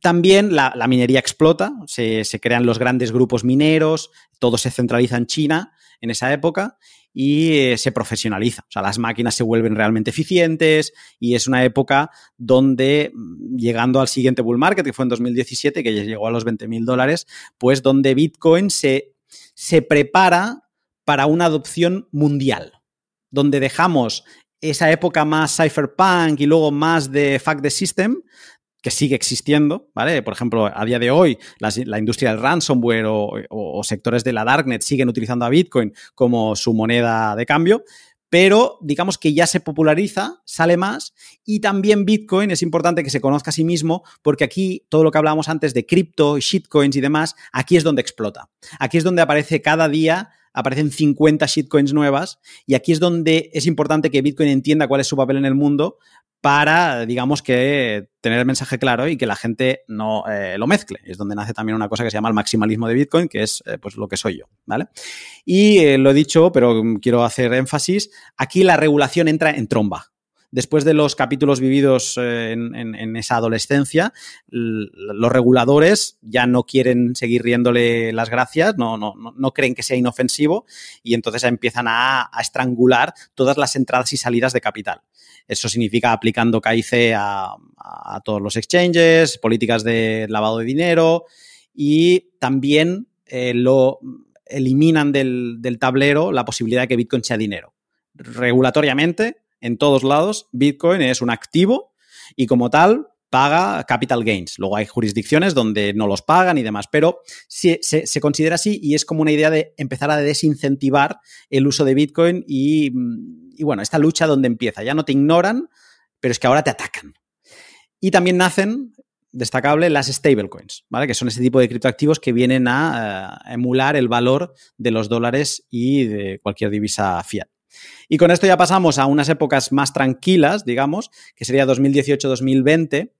también la, la minería explota, se, se, crean los grandes grupos mineros, todo se centraliza en China en esa época y eh, se profesionaliza. O sea, las máquinas se vuelven realmente eficientes y es una época donde, mm, llegando al siguiente bull market, que fue en 2017, que ya llegó a los 20 mil dólares, pues donde Bitcoin se, se prepara para una adopción mundial, donde dejamos esa época más cypherpunk y luego más de fuck the system, que sigue existiendo, ¿vale? Por ejemplo, a día de hoy, la, industria del ransomware o, o, o, sectores de la darknet siguen utilizando a Bitcoin como su moneda de cambio, pero digamos que ya se populariza, sale más y también Bitcoin es importante que se conozca a sí mismo porque aquí todo lo que hablábamos antes de cripto, shitcoins y demás, aquí es donde explota. Aquí es donde aparece cada día aparecen 50 shitcoins nuevas y aquí es donde es importante que Bitcoin entienda cuál es su papel en el mundo para, digamos, que tener el mensaje claro y que la gente no eh, lo mezcle. Es donde nace también una cosa que se llama el maximalismo de Bitcoin, que es eh, pues lo que soy yo, ¿vale? Y eh, lo he dicho, pero quiero hacer énfasis, aquí la regulación entra en tromba. Después de los capítulos vividos en, en, esa adolescencia, los reguladores ya no quieren seguir riéndole las gracias, no, no, no creen que sea inofensivo y entonces empiezan a, estrangular todas las entradas y salidas de capital. Eso significa aplicando KIC a, a todos los exchanges, políticas de lavado de dinero y también eh, lo eliminan del, del, tablero la posibilidad de que Bitcoin sea dinero. Regulatoriamente, en todos lados, Bitcoin es un activo y como tal paga capital gains. Luego hay jurisdicciones donde no los pagan y demás, pero se, considera así y es como una idea de empezar a desincentivar el uso de Bitcoin y, y, bueno, esta lucha donde empieza. Ya no te ignoran, pero es que ahora te atacan. Y también nacen, destacable, las stablecoins. Que son ese tipo de criptoactivos que vienen a uh, emular el valor de los dólares y de cualquier divisa fiat. Y con esto ya pasamos a unas épocas más tranquilas, digamos, que sería 2018-2020,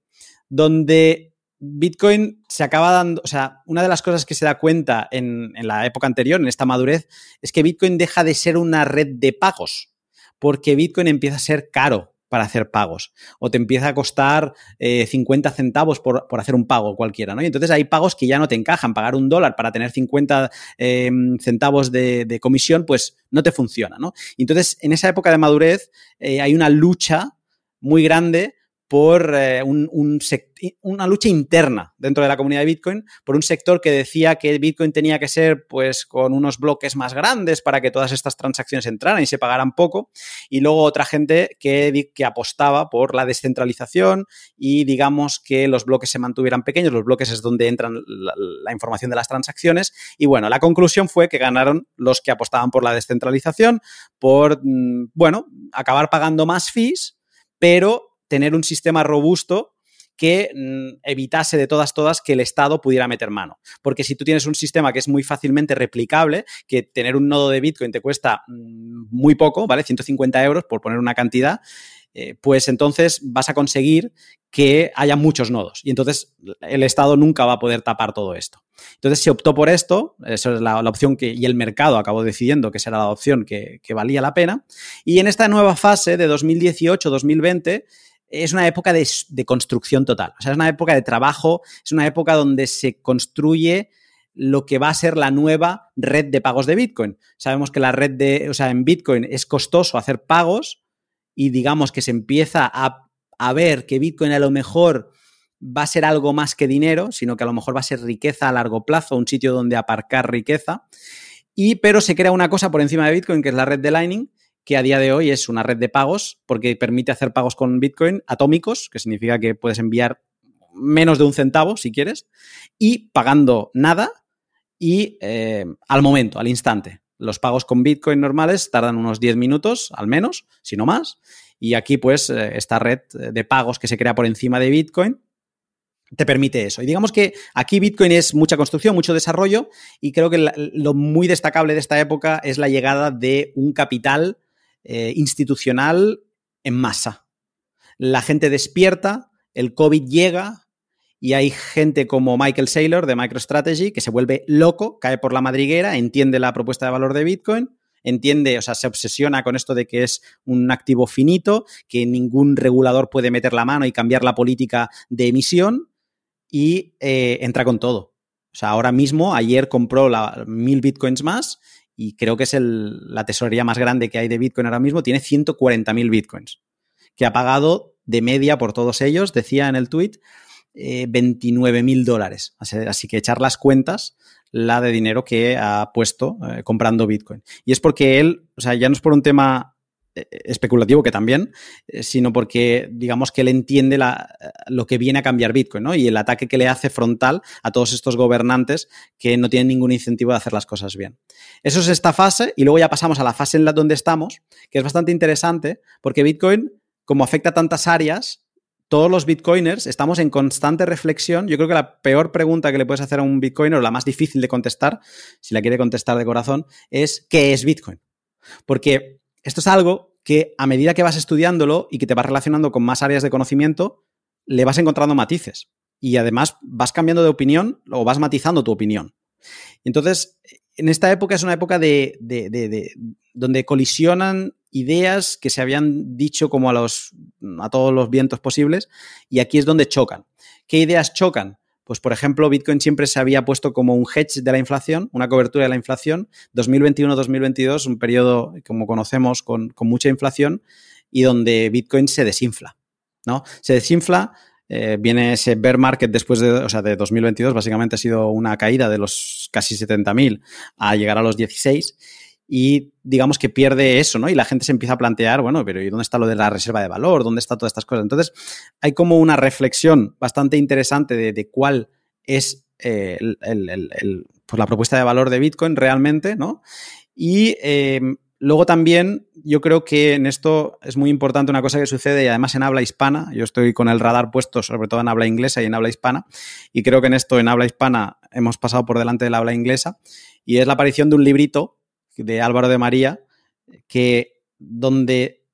donde Bitcoin se acaba dando, o sea, una de las cosas que se da cuenta en, en, la época anterior, en esta madurez, es que Bitcoin deja de ser una red de pagos, porque Bitcoin empieza a ser caro para hacer pagos, o te empieza a costar eh, 50 centavos por, por, hacer un pago cualquiera, ¿no? Y entonces hay pagos que ya no te encajan, pagar un dólar para tener 50 eh, centavos de, de, comisión, pues no te funciona, ¿no? Y entonces, en esa época de madurez, eh, hay una lucha muy grande por eh, un, un una lucha interna dentro de la comunidad de Bitcoin, por un sector que decía que Bitcoin tenía que ser pues con unos bloques más grandes para que todas estas transacciones entraran y se pagaran poco, y luego otra gente que, que apostaba por la descentralización y digamos que los bloques se mantuvieran pequeños, los bloques es donde entran la, la información de las transacciones, y bueno, la conclusión fue que ganaron los que apostaban por la descentralización, por, mm, bueno, acabar pagando más fees, pero tener un sistema robusto que mm, evitase de todas, todas que el Estado pudiera meter mano. Porque si tú tienes un sistema que es muy fácilmente replicable, que tener un nodo de Bitcoin te cuesta mm, muy poco, ¿vale? 150 euros por poner una cantidad, eh, pues entonces vas a conseguir que haya muchos nodos. Y entonces el Estado nunca va a poder tapar todo esto. Entonces se optó por esto, eso es la, opción que, y el mercado acabó decidiendo que será la opción que valía la pena. Y en esta nueva fase de 2018-2020, es una época de, construcción total. O sea, es una época de trabajo, es una época donde se construye lo que va a ser la nueva red de pagos de Bitcoin. Sabemos que la red de, o sea, en Bitcoin es costoso hacer pagos y digamos que se empieza a, a ver que Bitcoin a lo mejor va a ser algo más que dinero, sino que a lo mejor va a ser riqueza a largo plazo, un sitio donde aparcar riqueza. Y pero se crea una cosa por encima de Bitcoin que es la red de Lightning que a día de hoy es una red de pagos porque permite hacer pagos con Bitcoin atómicos, que significa que puedes enviar menos de un centavo si quieres, y pagando nada y eh, al momento, al instante. Los pagos con Bitcoin normales tardan unos 10 minutos, al menos, si no más. Y aquí, pues, eh, esta red de pagos que se crea por encima de Bitcoin te permite eso. Y digamos que aquí Bitcoin es mucha construcción, mucho desarrollo, y creo que lo muy destacable de esta época es la llegada de un capital eh, institucional en masa. La gente despierta, el COVID llega y hay gente como Michael Saylor de MicroStrategy que se vuelve loco, cae por la madriguera, entiende la propuesta de valor de Bitcoin, entiende, o sea, se obsesiona con esto de que es un activo finito, que ningún regulador puede meter la mano y cambiar la política de emisión y eh, entra con todo. O sea, ahora mismo, ayer compró mil bitcoins más y creo que es la tesorería más grande que hay de Bitcoin ahora mismo, tiene 140.000 Bitcoins, que ha pagado de media por todos ellos, decía en el tweet, eh, 29.000 dólares. Así, que echar las cuentas, la de dinero que ha puesto eh, comprando Bitcoin. Y es porque él, o sea, ya no es por un tema especulativo que también, eh, sino porque digamos que él entiende la, lo que viene a cambiar Bitcoin, ¿no? Y el ataque que le hace frontal a todos estos gobernantes que no tienen ningún incentivo de hacer las cosas bien. Eso es esta fase y luego ya pasamos a la fase en la donde estamos, que es bastante interesante porque Bitcoin, como afecta a tantas áreas, todos los bitcoiners estamos en constante reflexión. Yo creo que la peor pregunta que le puedes hacer a un bitcoiner, o la más difícil de contestar, si la quiere contestar de corazón, es ¿qué es Bitcoin? Porque esto es algo que a medida que vas estudiándolo y que te vas relacionando con más áreas de conocimiento, le vas encontrando matices. Y además vas cambiando de opinión o vas matizando tu opinión. Entonces, en esta época es una época de, donde colisionan ideas que se habían dicho como a, los, a todos los vientos posibles y aquí es donde chocan. ¿Qué ideas chocan? Pues, por ejemplo, Bitcoin siempre se había puesto como un hedge de la inflación, una cobertura de la inflación. 2021-2022, un periodo, como conocemos, con, mucha inflación y donde Bitcoin se desinfla. ¿no? Se desinfla, eh, viene ese bear market después de, o sea, de 2022, básicamente ha sido una caída de los casi 70.000 a llegar a los 16 y digamos que pierde eso, ¿no? Y la gente se empieza a plantear, bueno, pero ¿y dónde está lo de la reserva de valor? ¿Dónde está todas estas cosas? Entonces, hay como una reflexión bastante interesante de, cuál es eh, pues la propuesta de valor de Bitcoin realmente, ¿no? Y eh, luego también yo creo que en esto es muy importante una cosa que sucede y además en habla hispana, yo estoy con el radar puesto sobre todo en habla inglesa y en habla hispana, y creo que en esto en habla hispana hemos pasado por delante del habla inglesa, y es la aparición de un librito de Álvaro de María, que donde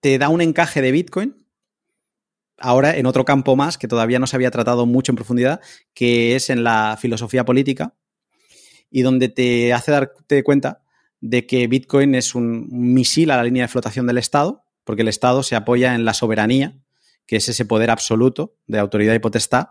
te da un encaje de Bitcoin, ahora en otro campo más que todavía no se había tratado mucho en profundidad, que es en la filosofía política, y donde te hace darte cuenta de que Bitcoin es un misil a la línea de flotación del Estado, porque el Estado se apoya en la soberanía, que es ese poder absoluto de autoridad y potestad,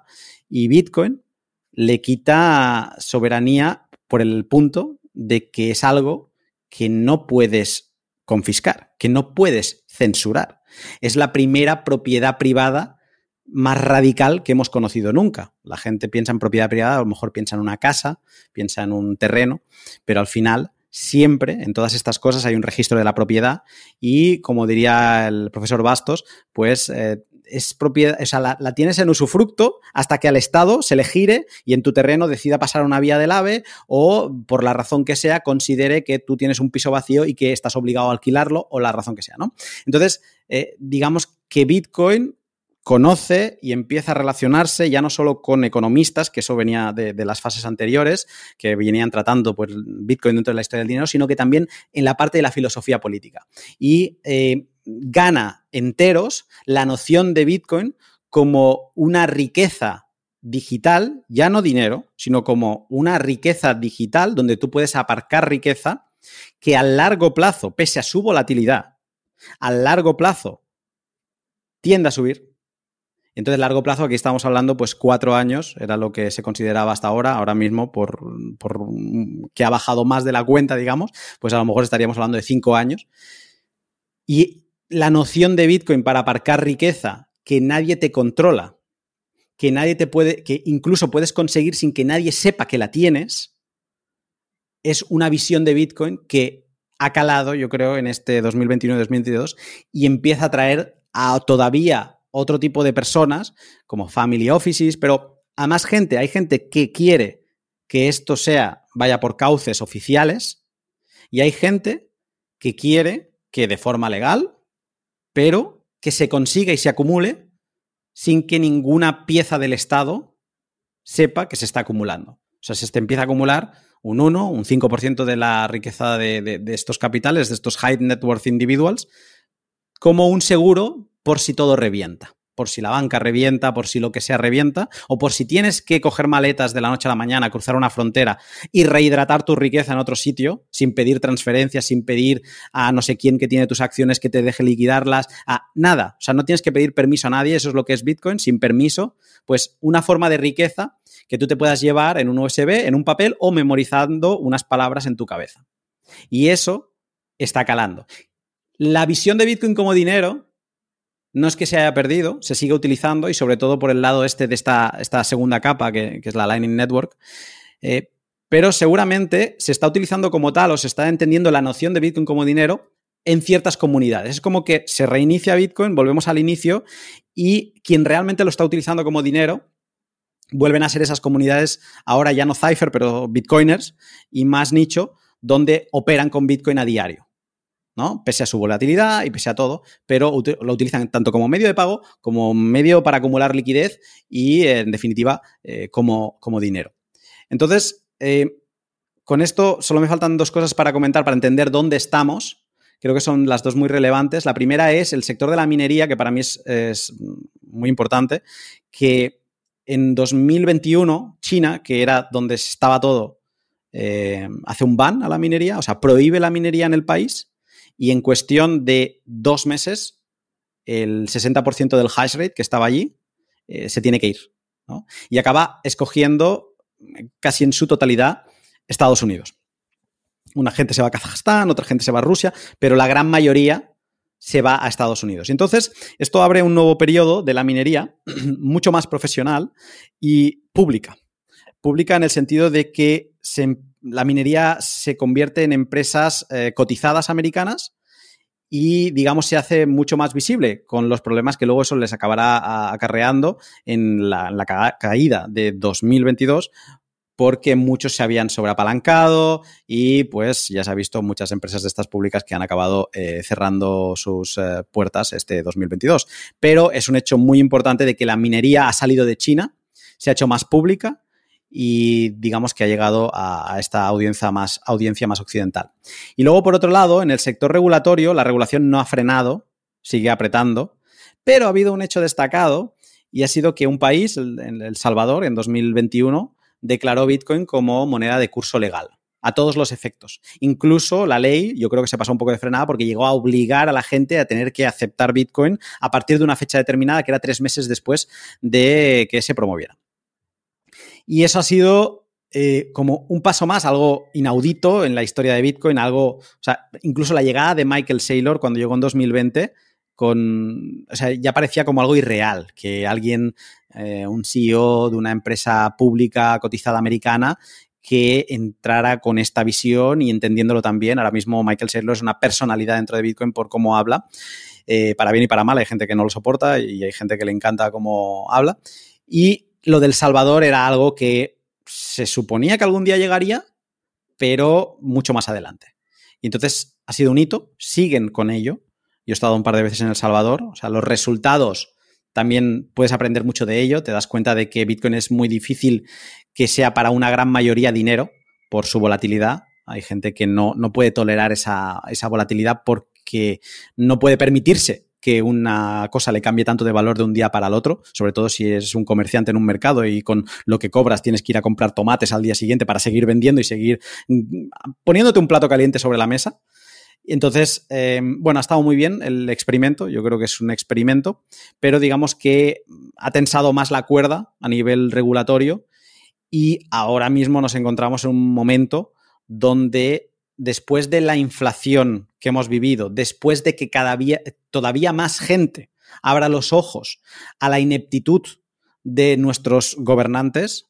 y Bitcoin le quita soberanía por el punto de que es algo que no puedes confiscar, que no puedes censurar. Es la primera propiedad privada más radical que hemos conocido nunca. La gente piensa en propiedad privada, a lo mejor piensa en una casa, piensa en un terreno, pero al final siempre en todas estas cosas hay un registro de la propiedad y, como diría el profesor Bastos, pues eh, es propiedad, o sea, la, tienes en usufructo hasta que al Estado se le gire y en tu terreno decida pasar una vía del AVE o por la razón que sea considere que tú tienes un piso vacío y que estás obligado a alquilarlo o la razón que sea, ¿no? Entonces, eh, digamos que Bitcoin conoce y empieza a relacionarse ya no solo con economistas, que eso venía de, las fases anteriores, que venían tratando pues, Bitcoin dentro de la historia del dinero, sino que también en la parte de la filosofía política. Y eh, gana enteros la noción de Bitcoin como una riqueza digital, ya no dinero, sino como una riqueza digital donde tú puedes aparcar riqueza que a largo plazo, pese a su volatilidad, a largo plazo tiende a subir. Entonces, largo plazo, aquí estamos hablando, pues cuatro años, era lo que se consideraba hasta ahora, ahora mismo, por, por que ha bajado más de la cuenta, digamos, pues a lo mejor estaríamos hablando de cinco años. Y la noción de Bitcoin para aparcar riqueza que nadie te controla, que nadie te puede, que incluso puedes conseguir sin que nadie sepa que la tienes, es una visión de Bitcoin que ha calado, yo creo, en este 2021-2022 y empieza a traer a todavía otro tipo de personas, como family offices, pero a más gente. Hay gente que quiere que esto sea, vaya por cauces oficiales, y hay gente que quiere que de forma legal, pero que se consiga y se acumule sin que ninguna pieza del Estado sepa que se está acumulando. O sea, se empieza a acumular un 1, un 5% de la riqueza de, de, estos capitales, de estos high net worth individuals, como un seguro por si todo revienta por si la banca revienta, por si lo que sea revienta, o por si tienes que coger maletas de la noche a la mañana, cruzar una frontera y rehidratar tu riqueza en otro sitio, sin pedir transferencias, sin pedir a no sé quién que tiene tus acciones que te deje liquidarlas, a nada. O sea, no tienes que pedir permiso a nadie, eso es lo que es Bitcoin, sin permiso, pues una forma de riqueza que tú te puedas llevar en un USB, en un papel o memorizando unas palabras en tu cabeza. Y eso está calando. La visión de Bitcoin como dinero no es que se haya perdido, se sigue utilizando y sobre todo por el lado este de esta, segunda capa, que, es la Lightning Network. Eh, pero seguramente se está utilizando como tal o se está entendiendo la noción de Bitcoin como dinero en ciertas comunidades. Es como que se reinicia Bitcoin, volvemos al inicio y quien realmente lo está utilizando como dinero vuelven a ser esas comunidades, ahora ya no Cypher, pero Bitcoiners y más nicho, donde operan con Bitcoin a diario. ¿No? Pese a su volatilidad y pese a todo, pero lo utilizan tanto como medio de pago, como medio para acumular liquidez y, en definitiva, eh, como, como, dinero. Entonces, eh, con esto solo me faltan dos cosas para comentar, para entender dónde estamos. Creo que son las dos muy relevantes. La primera es el sector de la minería, que para mí es, muy importante, que en 2021 China, que era donde estaba todo, eh, hace un ban a la minería, o sea, prohíbe la minería en el país y en cuestión de dos meses, el 60% del hash rate que estaba allí eh, se tiene que ir. Y acaba escogiendo eh, casi en su totalidad Estados Unidos. Una gente se va a Kazajstán, otra gente se va a Rusia, pero la gran mayoría se va a Estados Unidos. entonces, esto abre un nuevo periodo de la minería (clears throat) mucho más profesional y pública. Pública en el sentido de que se, la minería se convierte en empresas eh, cotizadas americanas y, digamos, se hace mucho más visible con los problemas que luego eso les acabará acarreando en la, caída de 2022 porque muchos se habían sobreapalancado y pues ya se ha visto muchas empresas de estas públicas que han acabado eh, cerrando sus eh, puertas este 2022. Pero es un hecho muy importante de que la minería ha salido de China, se ha hecho más pública y digamos que ha llegado a, esta audiencia más, audiencia más occidental. Y luego, por otro lado, en el sector regulatorio, la regulación no ha frenado, sigue apretando, pero ha habido un hecho destacado y ha sido que un país, El, el Salvador, en 2021, declaró Bitcoin como moneda de curso legal a todos los efectos. Incluso la ley, yo creo que se pasó un poco de frenada porque llegó a obligar a la gente a tener que aceptar Bitcoin a partir de una fecha determinada que era tres meses después de que se promoviera. Y eso ha sido eh, como un paso más, algo inaudito en la historia de Bitcoin, algo, o sea, incluso la llegada de Michael Saylor cuando llegó en 2020, con, o sea, ya parecía como algo irreal, que alguien, eh, un CEO de una empresa pública cotizada americana, que entrara con esta visión y entendiéndolo también. Ahora mismo Michael Saylor es una personalidad dentro de Bitcoin por cómo habla, eh, para bien y para mal. Hay gente que no lo soporta y hay gente que le encanta cómo habla. Y lo del Salvador era algo que se suponía que algún día llegaría, pero mucho más adelante. Y entonces ha sido un hito, siguen con ello. Yo he estado un par de veces en El Salvador, o sea, los resultados también puedes aprender mucho de ello, te das cuenta de que Bitcoin es muy difícil que sea para una gran mayoría dinero por su volatilidad. Hay gente que no, no puede tolerar esa, esa volatilidad porque no puede permitirse que una cosa le cambie tanto de valor de un día para el otro, sobre todo si es un comerciante en un mercado y con lo que cobras tienes que ir a comprar tomates al día siguiente para seguir vendiendo y seguir mm, poniéndote un plato caliente sobre la mesa. Entonces, eh, bueno, ha estado muy bien el experimento, yo creo que es un experimento, pero digamos que ha tensado más la cuerda a nivel regulatorio y ahora mismo nos encontramos en un momento donde después de la inflación que hemos vivido, después de que cada día, todavía más gente abra los ojos a la ineptitud de nuestros gobernantes,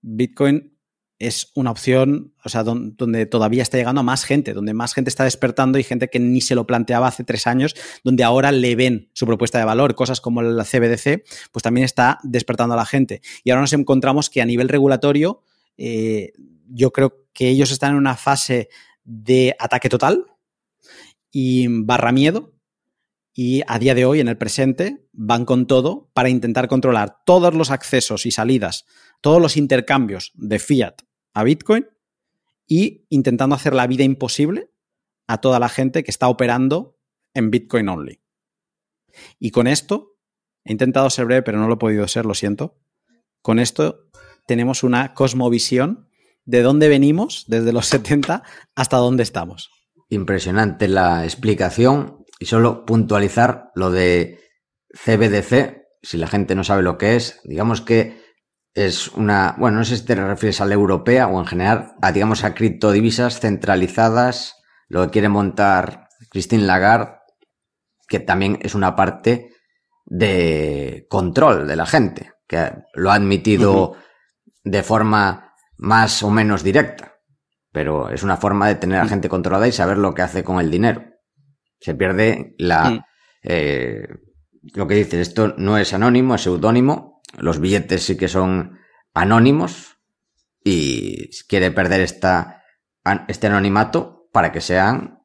Bitcoin es una opción, o sea, donde, todavía está llegando a más gente, donde más gente está despertando y gente que ni se lo planteaba hace tres años, donde ahora le ven su propuesta de valor, cosas como la CBDC, pues también está despertando a la gente. Y ahora nos encontramos que a nivel regulatorio, eh, yo creo que ellos están en una fase de ataque total y barra miedo, y a día de hoy, en el presente, van con todo para intentar controlar todos los accesos y salidas, todos los intercambios de fiat a Bitcoin y intentando hacer la vida imposible a toda la gente que está operando en Bitcoin only. Y con esto, he intentado ser breve, pero no lo he podido ser, lo siento. Con esto tenemos una cosmovisión de dónde venimos desde los (laughs) 70 hasta dónde estamos. Impresionante la explicación y solo puntualizar lo de CBDC, si la gente no sabe lo que es, digamos que es una, bueno, no sé si te refieres a la europea o en general a, digamos, a criptodivisas centralizadas, lo que quiere montar Christine Lagarde, que también es una parte de control de la gente, que lo ha admitido de forma más o menos directa, pero es una forma de tener a gente controlada y saber lo que hace con el dinero. Se pierde la... Mm. Eh, lo que dices, esto no es anónimo, es seudónimo. Los billetes sí que son anónimos y quiere perder esta, este anonimato para que sean,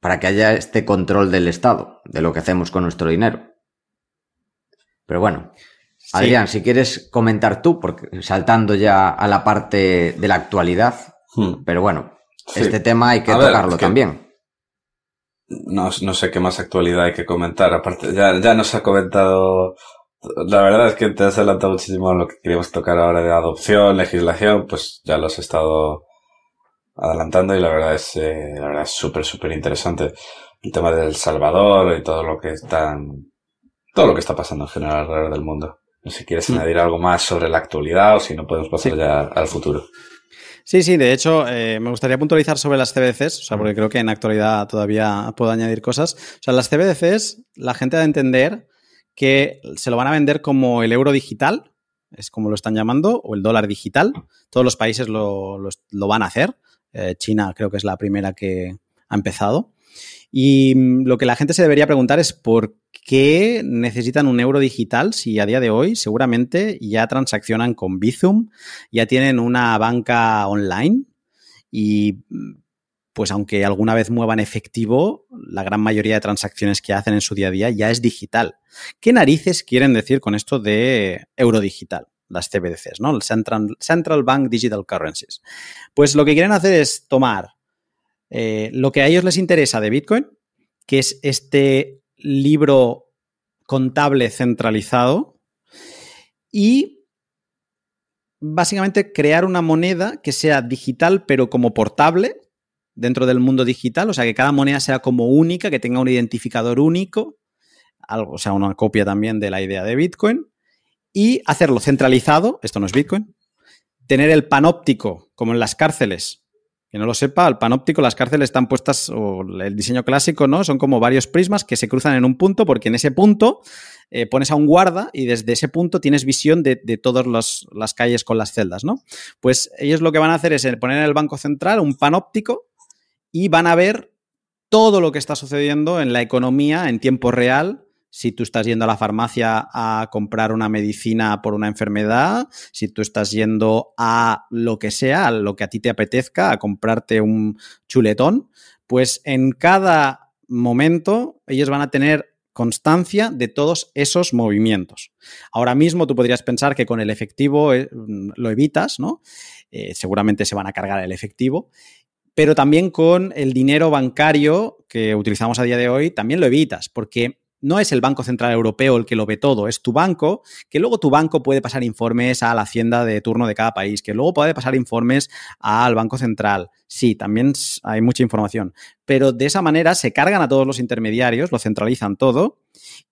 para que haya este control del Estado, de lo que hacemos con nuestro dinero. Pero bueno, Adrián, si quieres comentar tú, porque saltando ya a la parte de la actualidad, hmm. pero bueno, este tema hay que tocarlo también no, no, sé qué más actualidad hay que comentar. Aparte, ya, ya nos ha comentado. La verdad es que te has adelantado muchísimo lo que queríamos tocar ahora de adopción, legislación, pues ya lo has estado adelantando y la verdad es, eh, la verdad es súper, súper interesante. El tema del Salvador y todo lo que están, todo lo que está pasando en general alrededor del mundo. No sé si quieres mm. añadir algo más sobre la actualidad o si no podemos pasar ya al futuro. Sí, sí, de hecho, eh, me gustaría puntualizar sobre las CBDCs, o sea, porque creo que en actualidad todavía puedo añadir cosas. O sea, las CBDCs, la gente ha de entender que se lo van a vender como el euro digital, es como lo están llamando, o el dólar digital. Todos los países lo, van a hacer. Eh, China creo que es la primera que ha empezado. Y mm, lo que la gente se debería preguntar es por qué necesitan un euro digital si a día de hoy seguramente ya transaccionan con Bizum, ya tienen una banca online y pues aunque alguna vez muevan efectivo, la gran mayoría de transacciones que hacen en su día a día ya es digital. ¿Qué narices quieren decir con esto de euro digital? Las CBDCs, ¿no? Central, Central Bank Digital Currencies. Pues lo que quieren hacer es tomar eh, lo que a ellos les interesa de Bitcoin, que es este libro contable centralizado, y básicamente crear una moneda que sea digital, pero como portable dentro del mundo digital, o sea, que cada moneda sea como única, que tenga un identificador único, algo, o sea, una copia también de la idea de Bitcoin, y hacerlo centralizado, esto no es Bitcoin, tener el panóptico, como en las cárceles, que no lo sepa, al panóptico las cárceles están puestas, o el diseño clásico, ¿no? Son como varios prismas que se cruzan en un punto, porque en ese punto eh, pones a un guarda y desde ese punto tienes visión de, todas las calles con las celdas, ¿no? Pues ellos lo que van a hacer es poner en el banco central un panóptico y van a ver todo lo que está sucediendo en la economía en tiempo real si tú estás yendo a la farmacia a comprar una medicina por una enfermedad, si tú estás yendo a lo que sea, a lo que a ti te apetezca, a comprarte un chuletón, pues en cada momento ellos van a tener constancia de todos esos movimientos. Ahora mismo tú podrías pensar que con el efectivo eh, lo evitas, ¿no? Eh, seguramente se van a cargar el efectivo, pero también con el dinero bancario que utilizamos a día de hoy también lo evitas, porque no es el Banco Central Europeo el que lo ve todo, es tu banco, que luego tu banco puede pasar informes a la hacienda de turno de cada país, que luego puede pasar informes al Banco Central. Sí, también hay mucha información, pero de esa manera se cargan a todos los intermediarios, lo centralizan todo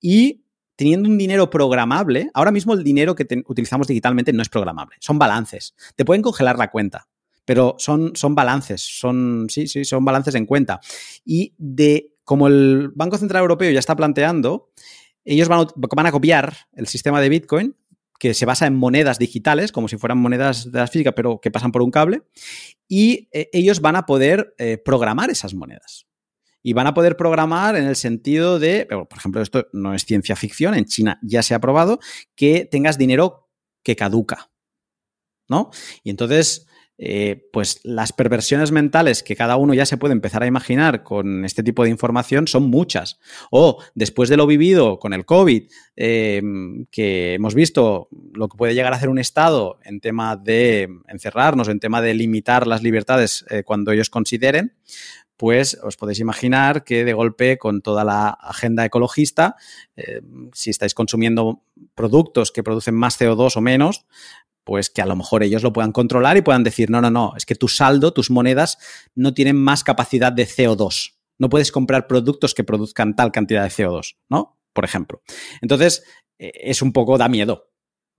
y teniendo un dinero programable, ahora mismo el dinero que utilizamos digitalmente no es programable, son balances. Te pueden congelar la cuenta, pero son, son balances, son, sí, sí, son balances en cuenta. Y de como el Banco Central Europeo ya está planteando, ellos van a, copiar el sistema de Bitcoin, que se basa en monedas digitales, como si fueran monedas de la física, pero que pasan por un cable, y eh, ellos van a poder eh, programar esas monedas. Y van a poder programar en el sentido de, por ejemplo, esto no es ciencia ficción, en China ya se ha probado, que tengas dinero que caduca. ¿No? Y entonces eh, pues las perversiones mentales que cada uno ya se puede empezar a imaginar con este tipo de información son muchas. O después de lo vivido con el COVID, em, que hemos visto lo que puede llegar a hacer un Estado en tema de encerrarnos, en tema de limitar las libertades eh, cuando ellos consideren, pues os podéis imaginar que de golpe con toda la agenda ecologista, si estáis consumiendo productos que producen más CO2 o menos, pues que a lo mejor ellos lo puedan controlar y puedan decir, no, no, no, es que tu saldo, tus monedas no tienen más capacidad de CO2. No puedes comprar productos que produzcan tal cantidad de CO2, ¿no? Por ejemplo. Entonces, eh, es un poco, da miedo.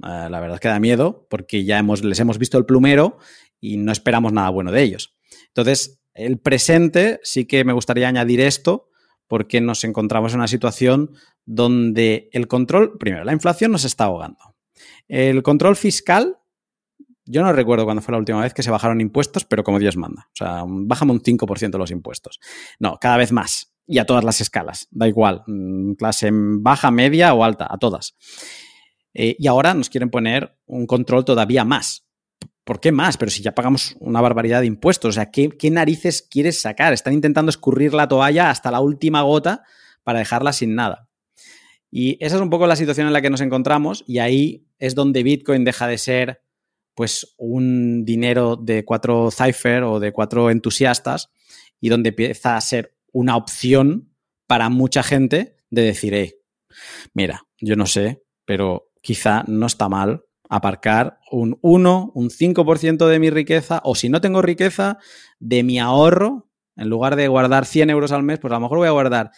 Eh, la verdad es que da miedo porque ya hemos, les hemos visto el plumero y no esperamos nada bueno de ellos. Entonces, el presente sí que me gustaría añadir esto porque nos encontramos en una situación donde el control, primero, la inflación nos está ahogando. El control fiscal, yo no recuerdo cuándo fue la última vez que se bajaron impuestos, pero como Dios manda. O sea, bajamos un 5% los impuestos. No, cada vez más. Y a todas las escalas. Da igual. Mm, clase baja, media o alta, a todas. Eh, y ahora nos quieren poner un control todavía más. ¿Por qué más? Pero si ya pagamos una barbaridad de impuestos. O sea, ¿qué, ¿qué, narices quieres sacar? Están intentando escurrir la toalla hasta la última gota para dejarla sin nada. Y esa es un poco la situación en la que nos encontramos y ahí es donde Bitcoin deja de ser pues un dinero de cuatro cipher o de cuatro entusiastas y donde empieza a ser una opción para mucha gente de decir, mira, yo no sé, pero quizá no está mal aparcar un 1, un 5% de mi riqueza o si no tengo riqueza, de mi ahorro, en lugar de guardar 100 euros al mes, pues a lo mejor voy a guardar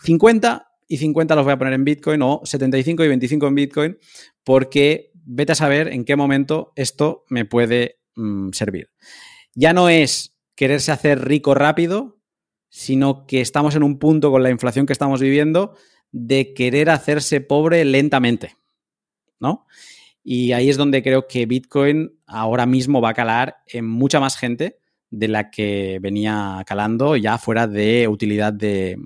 50 y 50 los voy a poner en Bitcoin o 75 y 25 en Bitcoin porque vete a saber en qué momento esto me puede mm, servir. Ya no es quererse hacer rico rápido, sino que estamos en un punto con la inflación que estamos viviendo de querer hacerse pobre lentamente, ¿no? Y ahí es donde creo que Bitcoin ahora mismo va a calar en mucha más gente de la que venía calando ya fuera de utilidad de,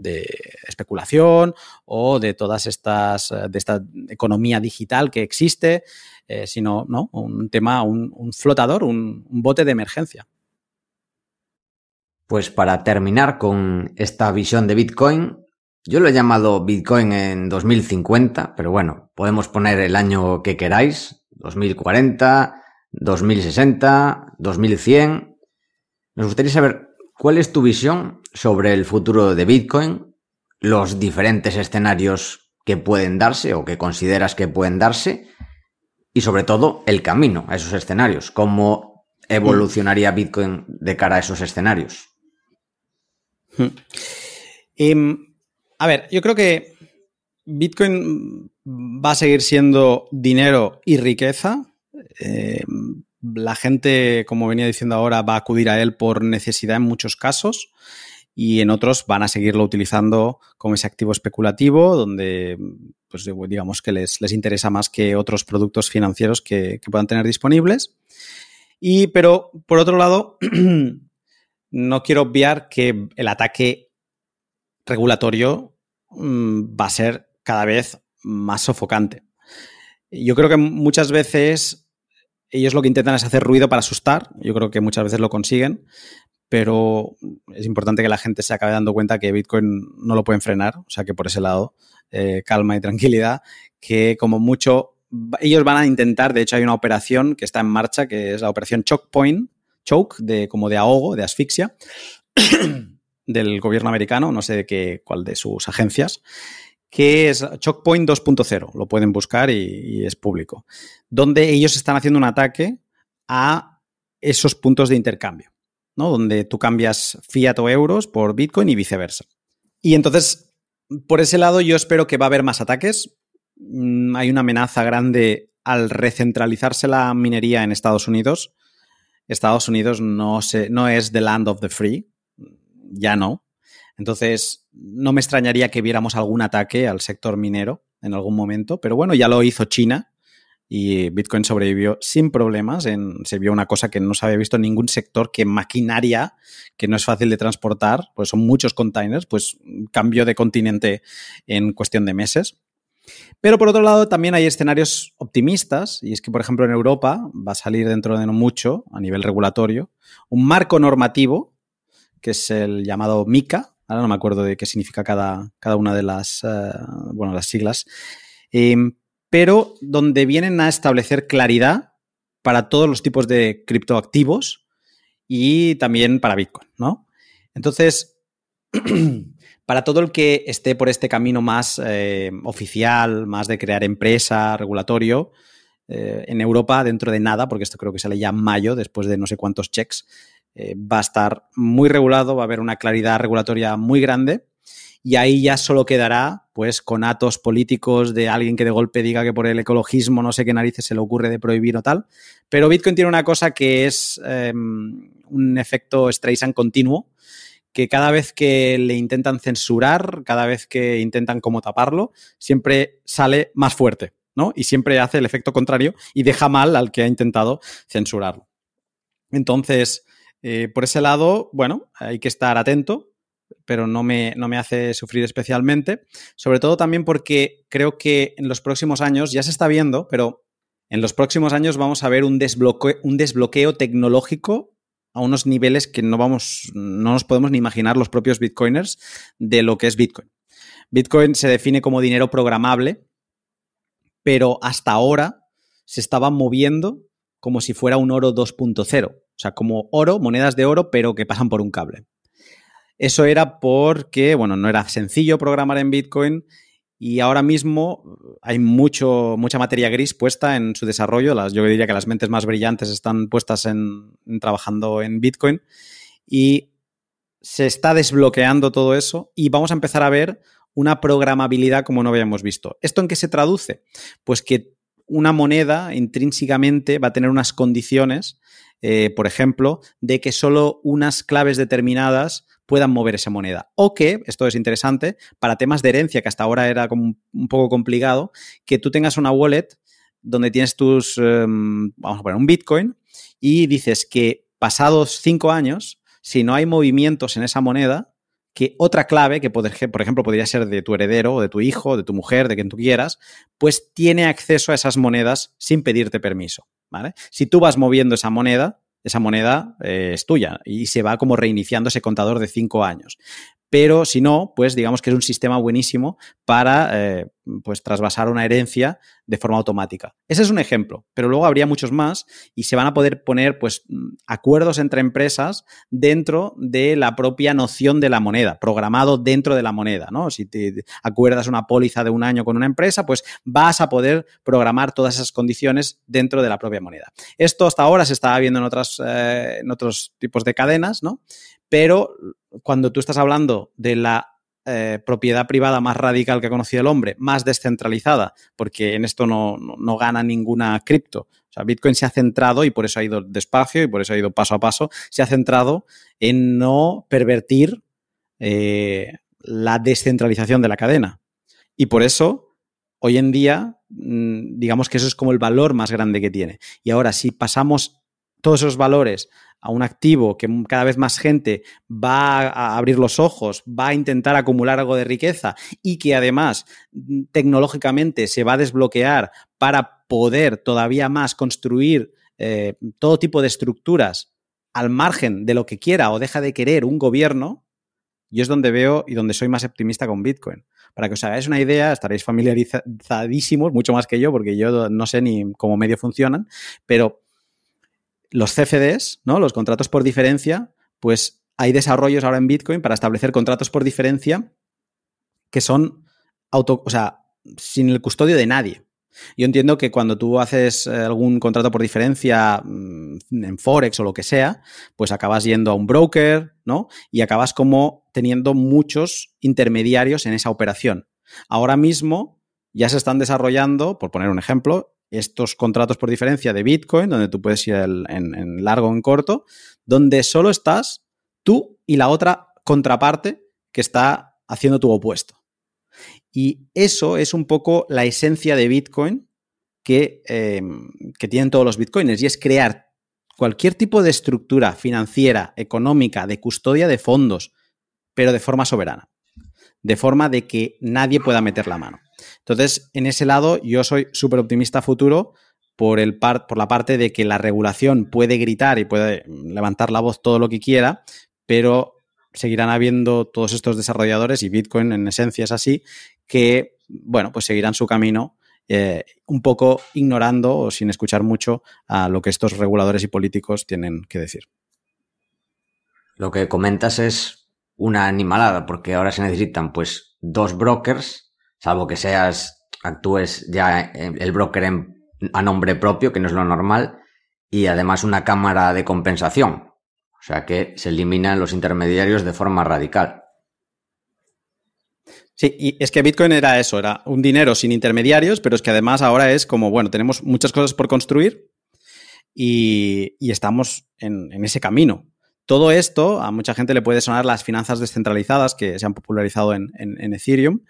de especulación o de todas estas, eh, de esta economía digital que existe, eh, sino ¿no? un tema, un, flotador, un, bote de emergencia. Pues para terminar con esta visión de Bitcoin, yo lo he llamado Bitcoin en 2050, pero bueno, podemos poner el año que queráis, 2040, 2060, 2100. Nos gustaría saber ¿Cuál es tu visión sobre el futuro de Bitcoin, los diferentes escenarios que pueden darse o que consideras que pueden darse y sobre todo el camino a esos escenarios? ¿Cómo evolucionaría Bitcoin de cara a esos escenarios? Hmm. Em, a ver, yo creo que Bitcoin va a seguir siendo dinero y riqueza. Em, la gente, como venía diciendo ahora, va a acudir a él por necesidad en muchos casos y en otros van a seguirlo utilizando como ese activo especulativo, donde pues digamos que les, interesa más que otros productos financieros que, puedan tener disponibles. Y, pero, por otro lado, (clears throat) no quiero obviar que el ataque regulatorio mm, va a ser cada vez más sofocante. Yo creo que muchas veces ellos lo que intentan es hacer ruido para asustar. Yo creo que muchas veces lo consiguen, pero es importante que la gente se acabe dando cuenta que Bitcoin no lo pueden frenar. O sea que por ese lado, eh, calma y tranquilidad, que como mucho ellos van a intentar, de hecho hay una operación que está en marcha, que es la operación Choke Point, choke, de, como de ahogo, de asfixia, (coughs) del gobierno americano, no sé de qué, cuál de sus agencias, que es Chokepoint 2.0, lo pueden buscar y, es público, donde ellos están haciendo un ataque a esos puntos de intercambio, Donde tú cambias fiat o euros por Bitcoin y viceversa. Y entonces, por ese lado, yo espero que va a haber más ataques. Mm, hay una amenaza grande al recentralizarse la minería en Estados Unidos. Estados Unidos no, se, no es the land of the free, ya no. Entonces, no me extrañaría que viéramos algún ataque al sector minero en algún momento, pero bueno, ya lo hizo China y Bitcoin sobrevivió sin problemas. Se vio una cosa que no se había visto en ningún sector, que maquinaria, que no es fácil de transportar, pues son muchos containers, pues cambió de continente en cuestión de meses. Pero por otro lado, también hay escenarios optimistas, y es que, por ejemplo, en Europa va a salir dentro de no mucho, a nivel regulatorio, un marco normativo, que es el llamado MICA, ahora no me acuerdo de qué significa cada, cada una de las, eh, bueno, las siglas, em, pero donde vienen a establecer claridad para todos los tipos de criptoactivos y también para Bitcoin, ¿no? Entonces, (clears throat) para todo el que esté por este camino más eh, oficial, más de crear empresa, regulatorio, eh, en Europa, dentro de nada, porque esto creo que sale ya en mayo, después de no sé cuántos checks, eh, va a estar muy regulado, va a haber una claridad regulatoria muy grande y ahí ya solo quedará pues con atos políticos de alguien que de golpe diga que por el ecologismo no sé qué narices se le ocurre de prohibir o tal. Pero Bitcoin tiene una cosa que es em, un efecto Streisand continuo, que cada vez que le intentan censurar, cada vez que intentan como taparlo, siempre sale más fuerte, ¿no? Y siempre hace el efecto contrario y deja mal al que ha intentado censurarlo. Entonces, eh, por ese lado, bueno, hay que estar atento, pero no me, no me hace sufrir especialmente. Sobre todo también porque creo que en los próximos años, ya se está viendo, pero en los próximos años vamos a ver un desbloqueo, un desbloqueo tecnológico a unos niveles que no vamos, no nos podemos ni imaginar los propios bitcoiners de lo que es Bitcoin. Bitcoin se define como dinero programable, pero hasta ahora se estaba moviendo como si fuera un oro 2.0, o sea, como oro, monedas de oro, pero que pasan por un cable. Eso era porque, bueno, no era sencillo programar en Bitcoin y ahora mismo hay mucho, mucha materia gris puesta en su desarrollo. Las, yo diría que las mentes más brillantes están puestas en, trabajando en Bitcoin y se está desbloqueando todo eso y vamos a empezar a ver una programabilidad como no habíamos visto. ¿Esto en qué se traduce? Pues que una moneda intrínsecamente va a tener unas condiciones, eh, por ejemplo, de que solo unas claves determinadas puedan mover esa moneda. O que, esto es interesante, para temas de herencia, que hasta ahora era un poco complicado, que tú tengas una wallet donde tienes tus, em, vamos a poner un Bitcoin, y dices que pasados cinco años, si no hay movimientos en esa moneda, que otra clave, que por ejemplo podría ser de tu heredero o de tu hijo, de tu mujer, de quien tú quieras, pues tiene acceso a esas monedas sin pedirte permiso. ¿vale? Si tú vas moviendo esa moneda, esa moneda eh, es tuya y se va como reiniciando ese contador de cinco años. Pero si no, pues digamos que es un sistema buenísimo para eh, pues trasvasar una herencia de forma automática. Ese es un ejemplo, pero luego habría muchos más y se van a poder poner pues acuerdos entre empresas dentro de la propia noción de la moneda, programado dentro de la moneda, ¿no? Si te acuerdas una póliza de un año con una empresa, pues vas a poder programar todas esas condiciones dentro de la propia moneda. Esto hasta ahora se estaba viendo en, otras, eh, en otros tipos de cadenas, ¿no? Pero cuando tú estás hablando de la eh, propiedad privada más radical que ha conocido el hombre, más descentralizada, porque en esto no, gana ninguna cripto. O sea, Bitcoin se ha centrado, y por eso ha ido despacio y por eso ha ido paso a paso, se ha centrado en no pervertir eh, la descentralización de la cadena. Y por eso, hoy en día, mm, digamos que eso es como el valor más grande que tiene. Y ahora, si pasamos todos esos valores a un activo que cada vez más gente va a abrir los ojos, va a intentar acumular algo de riqueza y que además tecnológicamente se va a desbloquear para poder todavía más construir eh, todo tipo de estructuras al margen de lo que quiera o deja de querer un gobierno, yo es donde veo y donde soy más optimista con Bitcoin. Para que os hagáis una idea, estaréis familiarizadísimos, mucho más que yo, porque yo no sé ni cómo medio funcionan, pero los CFDs, ¿no? Los contratos por diferencia, pues hay desarrollos ahora en Bitcoin para establecer contratos por diferencia que son auto, o sea, sin el custodio de nadie. Yo entiendo que cuando tú haces eh, algún contrato por diferencia mm, en Forex o lo que sea, pues acabas yendo a un broker, ¿no? Y acabas como teniendo muchos intermediarios en esa operación. Ahora mismo ya se están desarrollando, por poner un ejemplo, estos contratos por diferencia de Bitcoin, donde tú puedes ir en, largo o en corto, donde solo estás tú y la otra contraparte que está haciendo tu opuesto. Y eso es un poco la esencia de Bitcoin que, em, que tienen todos los Bitcoiners y es crear cualquier tipo de estructura financiera, económica, de custodia de fondos, pero de forma soberana, de forma de que nadie pueda meter la mano. Entonces, en ese lado, yo soy súper optimista futuro por, el por la parte de que la regulación puede gritar y puede levantar la voz todo lo que quiera, pero seguirán habiendo todos estos desarrolladores y Bitcoin en esencia es así, que, bueno, pues seguirán su camino eh, un poco ignorando o sin escuchar mucho a lo que estos reguladores y políticos tienen que decir. Lo que comentas es una animalada, porque ahora se necesitan pues dos brokers, salvo que seas, actúes ya el broker a nombre propio, que no es lo normal, y además una cámara de compensación, o sea que se eliminan los intermediarios de forma radical. Sí, y es que Bitcoin era eso, era un dinero sin intermediarios, pero es que además ahora es como, bueno, tenemos muchas cosas por construir y, estamos en, ese camino. Todo esto a mucha gente le puede sonar las finanzas descentralizadas que se han popularizado en, en Ethereum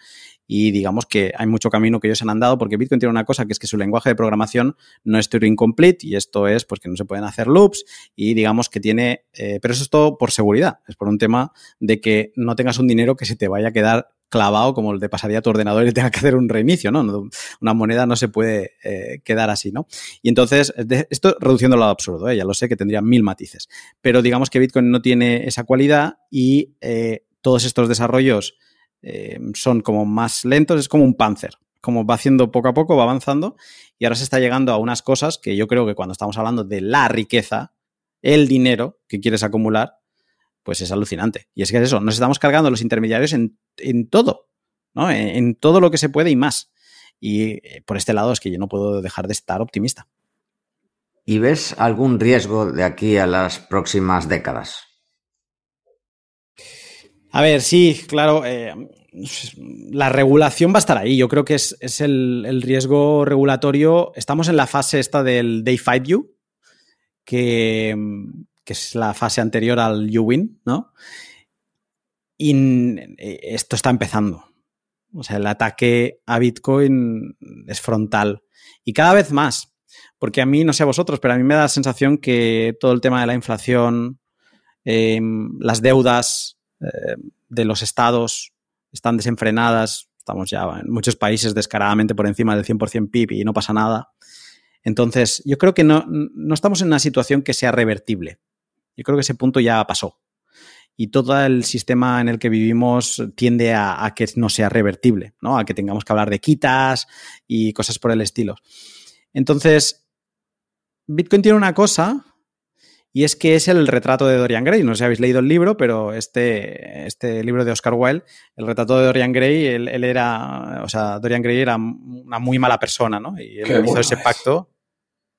y digamos que hay mucho camino que ellos han andado porque Bitcoin tiene una cosa que es que su lenguaje de programación no es Turing Complete y esto es pues que no se pueden hacer loops y digamos que tiene, eh, pero eso es todo por seguridad, es por un tema de que no tengas un dinero que se te vaya a quedar clavado como el de pasaría a tu ordenador y (laughs) tenga que hacer un reinicio, ¿no? Una moneda no se puede eh, quedar así, ¿no? Y entonces, esto reduciéndolo al absurdo, ¿eh? ya lo sé que tendría mil matices, pero digamos que Bitcoin no tiene esa cualidad y todos estos desarrollos eh, son como más lentos, es como un panzer, como va haciendo poco a poco, va avanzando y ahora se está llegando a unas cosas que yo creo que cuando estamos hablando de la riqueza, el dinero que quieres acumular, pues es alucinante. Y es que es eso, nos estamos cargando los intermediarios en, todo, ¿no? En, en, todo lo que se puede y más. Y eh, por este lado es que yo no puedo dejar de estar optimista. ¿Y ves algún riesgo de aquí a las próximas décadas? A ver, sí, claro. Eh, la regulación va a estar ahí. Yo creo que es, el, riesgo regulatorio. Estamos en la fase esta del Day 5 You, que, es la fase anterior al You Win, ¿no? Y esto está empezando. O sea, el ataque a Bitcoin es frontal. Y cada vez más. Porque a mí, no sé a vosotros, pero a mí me da la sensación que todo el tema de la inflación, em, las deudas, eh, de los estados están desenfrenadas. Estamos ya en muchos países descaradamente por encima del 100% PIB y no pasa nada. Entonces, yo creo que no, estamos en una situación que sea revertible. Yo creo que ese punto ya pasó. Y todo el sistema en el que vivimos tiende a, a, que no sea revertible, ¿no? A que tengamos que hablar de quitas y cosas por el estilo. Entonces, Bitcoin tiene una cosa y es que es el retrato de Dorian Gray. No sé si habéis leído el libro, pero este, este libro de Oscar Wilde, el retrato de Dorian Gray, él, era, o sea, Dorian Gray era una muy mala persona, ¿no? Y él hizo ese pacto.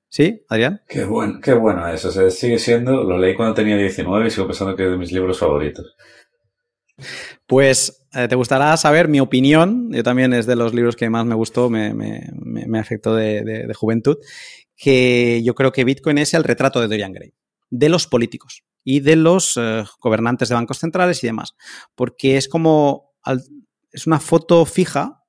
¿Sí, Adrián? Qué bueno, qué bueno. O sea, sigue siendo, lo leí cuando tenía 19 y sigo pensando que es de mis libros favoritos. Pues eh, te gustará saber mi opinión. Yo también es de los libros que más me gustó, me, me, me afectó de, de juventud. Que yo creo que Bitcoin es el retrato de Dorian Gray de los políticos y de los eh, gobernantes de bancos centrales y demás. Porque es como, es una foto fija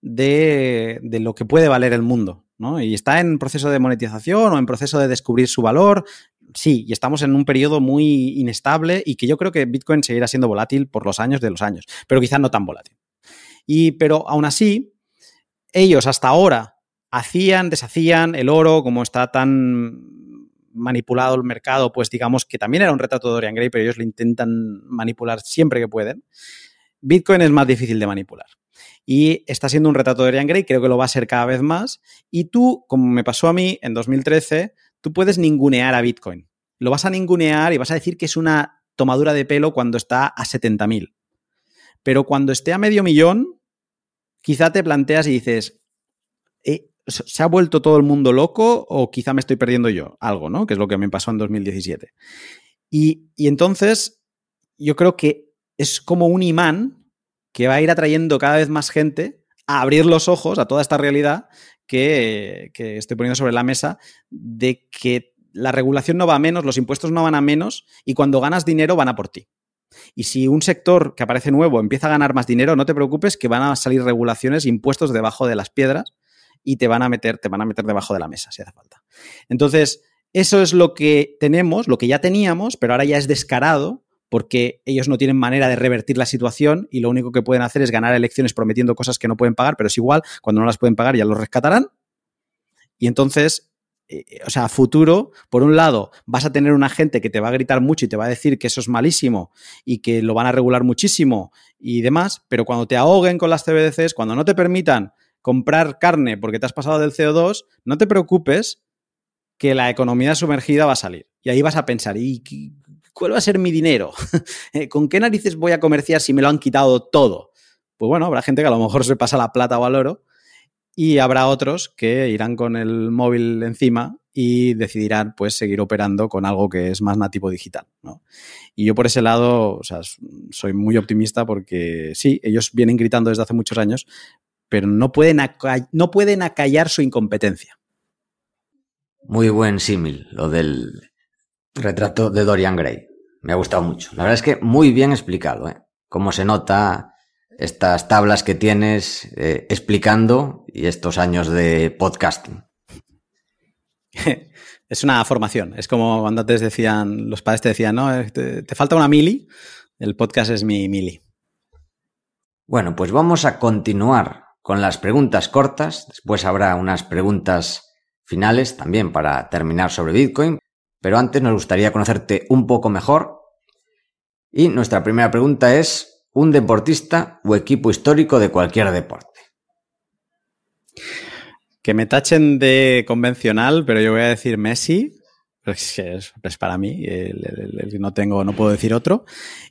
de, lo que puede valer el mundo. ¿no? Y está en proceso de monetización o en proceso de descubrir su valor. Sí, y estamos en un periodo muy inestable y que yo creo que Bitcoin seguirá siendo volátil por los años de los años, pero quizás no tan volátil. Y, pero aún así, ellos hasta ahora hacían, deshacían el oro, como está tan manipulado el mercado, pues digamos que también era un retrato de Dorian Gray, pero ellos lo intentan manipular siempre que pueden. Bitcoin es más difícil de manipular. Y está siendo un retrato de Dorian Gray, creo que lo va a ser cada vez más. Y tú, como me pasó a mí en 2013, tú puedes ningunear a Bitcoin. Lo vas a ningunear y vas a decir que es una tomadura de pelo cuando está a 70.000. Pero cuando esté a medio millón, quizá te planteas y dices, ¿se ha vuelto todo el mundo loco o quizá me estoy perdiendo yo algo, ¿no? Que es lo que me pasó en 2017. Y, entonces, yo creo que es como un imán que va a ir atrayendo cada vez más gente a abrir los ojos a toda esta realidad que, que, estoy poniendo sobre la mesa de que la regulación no va a menos, los impuestos no van a menos y cuando ganas dinero van a por ti. Y si un sector que aparece nuevo empieza a ganar más dinero, no te preocupes que van a salir regulaciones, impuestos debajo de las piedras y te van a meter, te van a meter debajo de la mesa si hace falta. Entonces, eso es lo que tenemos, lo que ya teníamos, pero ahora ya es descarado porque ellos no tienen manera de revertir la situación y lo único que pueden hacer es ganar elecciones prometiendo cosas que no pueden pagar, pero es igual, cuando no las pueden pagar ya los rescatarán. Y entonces eh, o sea, a futuro, por un lado, vas a tener una gente que te va a gritar mucho y te va a decir que eso es malísimo y que lo van a regular muchísimo y demás, pero cuando te ahoguen con las CBDCs, cuando no te permitan comprar carne porque te has pasado del CO2, no te preocupes que la economía sumergida va a salir. Y ahí vas a pensar, ¿y cuál va a ser mi dinero? (laughs) ¿Con qué narices voy a comerciar si me lo han quitado todo? Pues bueno, habrá gente que a lo mejor se pasa la plata o al oro y habrá otros que irán con el móvil encima y decidirán pues seguir operando con algo que es más nativo digital. Y yo por ese lado, o sea, soy muy optimista porque sí, ellos vienen gritando desde hace muchos años, pero no pueden, no pueden acallar su incompetencia. Muy buen símil, lo del retrato de Dorian Gray. Me ha gustado mucho. La verdad es que muy bien explicado, ¿eh? Cómo se nota estas tablas que tienes eh, explicando y estos años de podcasting. (laughs) Es una formación. Es como cuando antes decían, los padres te decían, no, eh, te, te falta una mili. El podcast es mi mili. Bueno, pues vamos a continuar con las preguntas cortas. Después habrá unas preguntas finales también para terminar sobre Bitcoin. Pero antes nos gustaría conocerte un poco mejor. Y nuestra primera pregunta es, un deportista o equipo histórico de cualquier deporte. Que me tachen de convencional, pero yo voy a decir Messi, es, es para mí, no tengo, no puedo decir otro.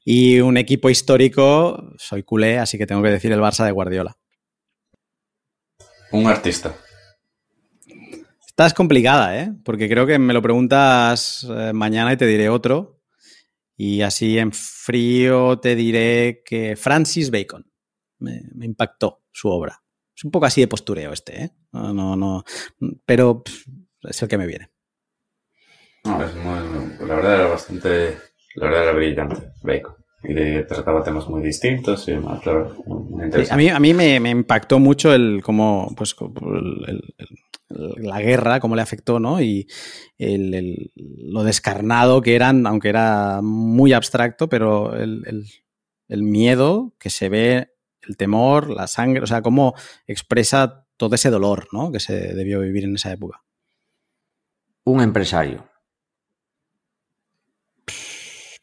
Y un equipo histórico, soy culé, así que tengo que decir el Barça de Guardiola. Un artista. Esta es complicada, ¿eh? Porque creo que me lo preguntas eh, mañana y te diré otro. Y así en frío te diré que Francis Bacon me, impactó su obra. Es un poco así de postureo este, ¿eh? No, no, no pero es el que me viene. No, es muy, la verdad era bastante, la verdad era brillante, Bacon. Y trataba temas muy distintos y claro, a mí, a mí me, impactó mucho el cómo, pues, el, la guerra, cómo le afectó, ¿no? Y lo descarnado que eran, aunque era muy abstracto, pero el, miedo que se ve, el temor, la sangre, o sea, cómo expresa todo ese dolor, ¿no? Que se debió vivir en esa época. Un empresario.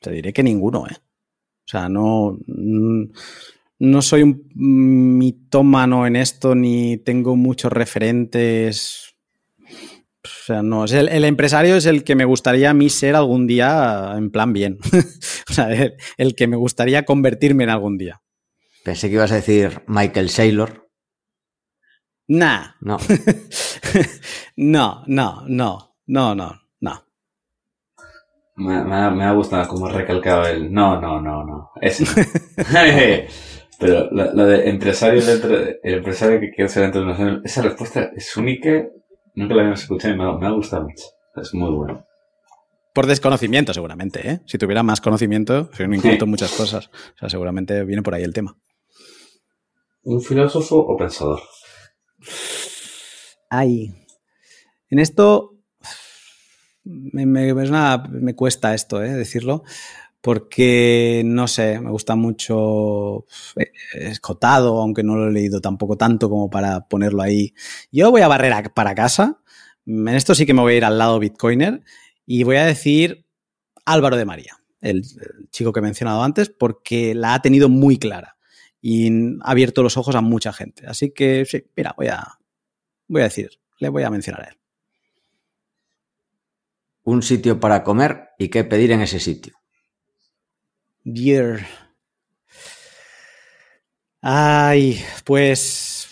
Te diré que ninguno, ¿eh? O sea, no no soy un mitómano en esto ni tengo muchos referentes. O sea, no, el, empresario es el que me gustaría a mí ser algún día en plan bien. (laughs) o sea, el, que me gustaría convertirme en algún día. Pensé que ibas a decir Michael Saylor. Nah. No. (laughs) no, no, no, no, no, no. Me, me, ha gustado como recalcado el no, no, no, no. Ese (laughs) Pero lo, de empresario dentro, el empresario que quiere ser dentro de esa respuesta es única, nunca la habíamos escuchado y me ha, gustado mucho. Es muy bueno. Por desconocimiento, seguramente, ¿eh? Si tuviera más conocimiento, yo no inculto muchas cosas. O sea, seguramente viene por ahí el tema. ¿Un filósofo o pensador? Ay. En esto me, cuesta esto, ¿eh? Decirlo porque, no sé, me gusta mucho eh, escotado, aunque no lo he leído tampoco tanto como para ponerlo ahí. Yo voy a barrer para casa, en esto sí que me voy a ir al lado Bitcoiner y voy a decir Álvaro de María, el, chico que he mencionado antes, porque la ha tenido muy clara y ha abierto los ojos a mucha gente. Así que, mira, voy a, voy a decir, le voy a mencionar a él. Un sitio para comer y qué pedir en ese sitio. Year. Ay, pues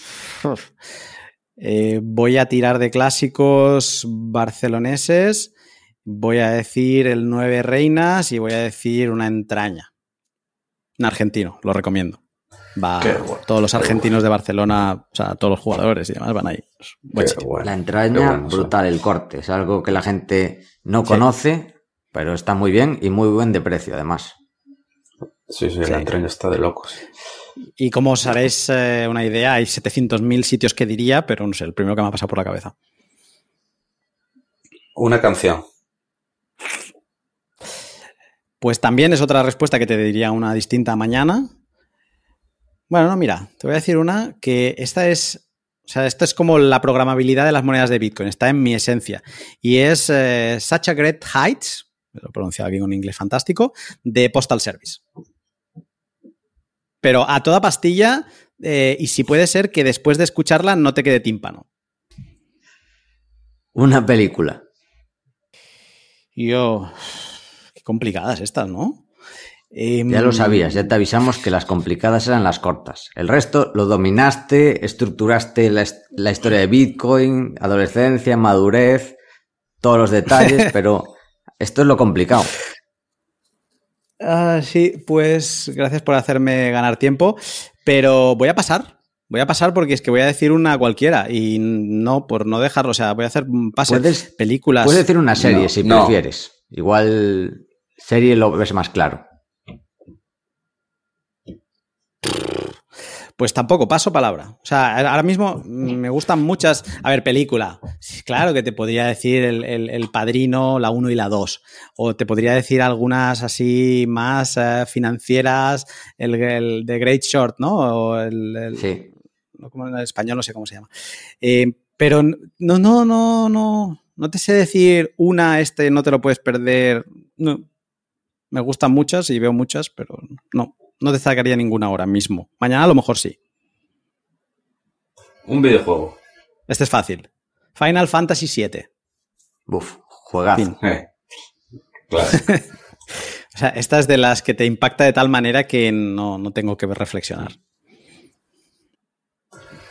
eh, voy a tirar de clásicos barceloneses. Voy a decir el Nueve Reinas y voy a decir una entraña. Un argentino, lo recomiendo. Va, todos los argentinos de Barcelona, o sea, todos los jugadores y demás van ahí. La entraña, brutal el corte. Es algo que la gente no conoce, pero está muy bien y muy buen de precio, además. Sí, sí, la tren está de locos. Y como os haréis eh, una idea, hay 700.000 sitios que diría, pero no sé, el primero que me ha pasado por la cabeza. Una canción. Pues también es otra respuesta que te diría una distinta mañana. Bueno, no, mira, te voy a decir una que esta es, o sea, esta es como la programabilidad de las monedas de Bitcoin, está en mi esencia. Y es eh, Such a Great Heights, lo he pronunciado aquí con inglés fantástico, de Postal Service. Pero a toda pastilla, eh, y si puede ser que después de escucharla no te quede tímpano. Una película. Yo. Qué complicadas estas, ¿no? Ya lo em, sabías, ya te avisamos que las complicadas eran las cortas. El resto lo dominaste, estructuraste la, historia de Bitcoin, adolescencia, madurez, todos los detalles, (laughs) pero esto es lo complicado. Ah, sí, pues gracias por hacerme ganar tiempo, pero voy a pasar. Voy a pasar porque es que voy a decir una cualquiera y no, por no dejarlo, o sea, voy a hacer pases, películas. Puedes decir una serie si prefieres. Igual serie lo ves más claro. Pues tampoco, paso palabra. O sea, ahora mismo me gustan muchas. A ver, película. Claro que te podría decir el, Padrino, la 1 y la 2. O te podría decir algunas así más eh, financieras, el, de Great Short, ¿no? O el, sí. Como en español no sé cómo se llama. Eh, pero no, no, no, no. No te sé decir una, este no te lo puedes perder. No. Me gustan muchas y veo muchas, pero no no te sacaría ninguna ahora mismo. Mañana a lo mejor sí. Un videojuego. Este es fácil. Final Fantasy VII. Buf, juegazo. Eh, claro. (laughs) o sea, esta es de las que te impacta de tal manera que no, no tengo que reflexionar.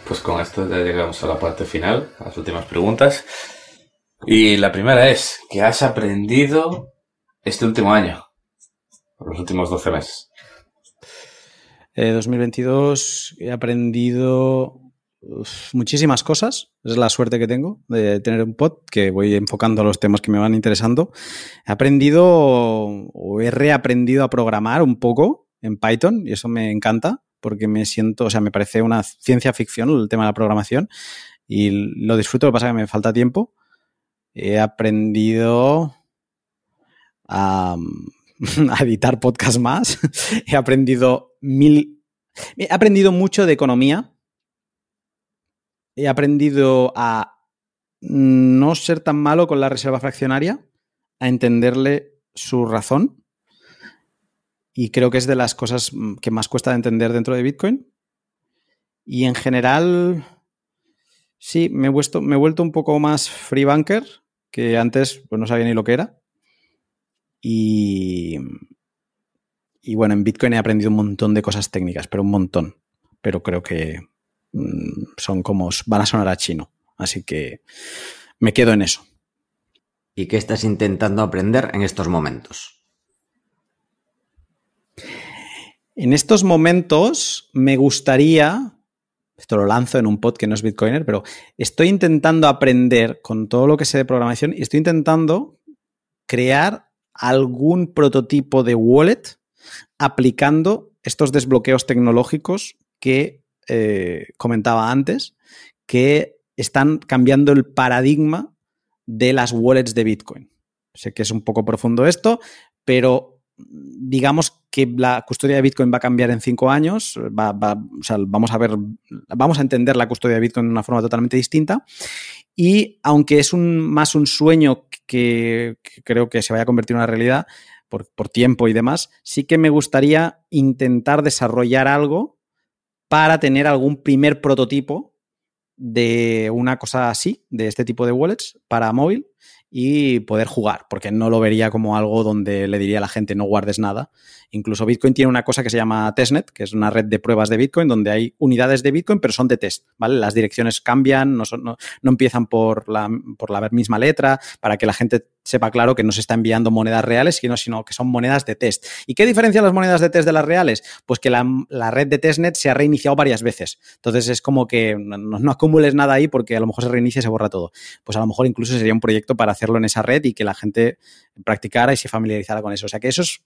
Pues con esto ya llegamos a la parte final, a las últimas preguntas. Y la primera es, ¿qué has aprendido este último año? Los últimos 12 meses. 2022 eh, he aprendido muchísimas cosas. Es la suerte que tengo de tener un pod que voy enfocando a los temas que me van interesando. He aprendido o he reaprendido a programar un poco en Python y eso me encanta porque me siento, o sea, me parece una ciencia ficción el tema de la programación y lo disfruto, lo que pasa es que me falta tiempo. He aprendido a, (laughs) a editar podcast más. (laughs) he aprendido mil. He aprendido mucho de economía. He aprendido a no ser tan malo con la reserva fraccionaria, a entenderle su razón. Y creo que es de las cosas que más cuesta de entender dentro de Bitcoin. Y en general, sí, me he, vuelto, me he vuelto un poco más free banker, que antes pues, no sabía ni lo que era. Y, y bueno, en Bitcoin he aprendido un montón de cosas técnicas, pero un montón. Pero creo que mm, son como, van a sonar a chino. Así que me quedo en eso. ¿Y qué estás intentando aprender en estos momentos? En estos momentos me gustaría, esto lo lanzo en un pod que no es Bitcoiner, pero estoy intentando aprender con todo lo que sé de programación y estoy intentando crear algún prototipo de wallet aplicando estos desbloqueos tecnológicos que eh, comentaba antes, que están cambiando el paradigma de las wallets de Bitcoin. Sé que es un poco profundo esto, pero digamos que la custodia de Bitcoin va a cambiar en cinco años, vamos a ver, vamos a entender la custodia de Bitcoin de una forma totalmente distinta. Y aunque es más un sueño que, que creo que se vaya a convertir en una realidad, por, tiempo y demás, sí que me gustaría intentar desarrollar algo para tener algún primer prototipo de una cosa así, de este tipo de wallets para móvil y poder jugar, porque no lo vería como algo donde le diría a la gente no guardes nada. Incluso Bitcoin tiene una cosa que se llama testnet, que es una red de pruebas de Bitcoin donde hay unidades de Bitcoin, pero son de test, ¿vale? Las direcciones cambian, no, no, no empiezan por la, por la misma letra, para que la gente sepa claro que no se está enviando monedas reales, sino, que son monedas de test. ¿Y qué diferencia las monedas de test de las reales? Pues que la, red de testnet se ha reiniciado varias veces. Entonces es como que no, acumules nada ahí porque a lo mejor se reinicia y se borra todo. Pues a lo mejor incluso sería un proyecto para hacerlo en esa red y que la gente practicara y se familiarizara con eso. O sea que eso es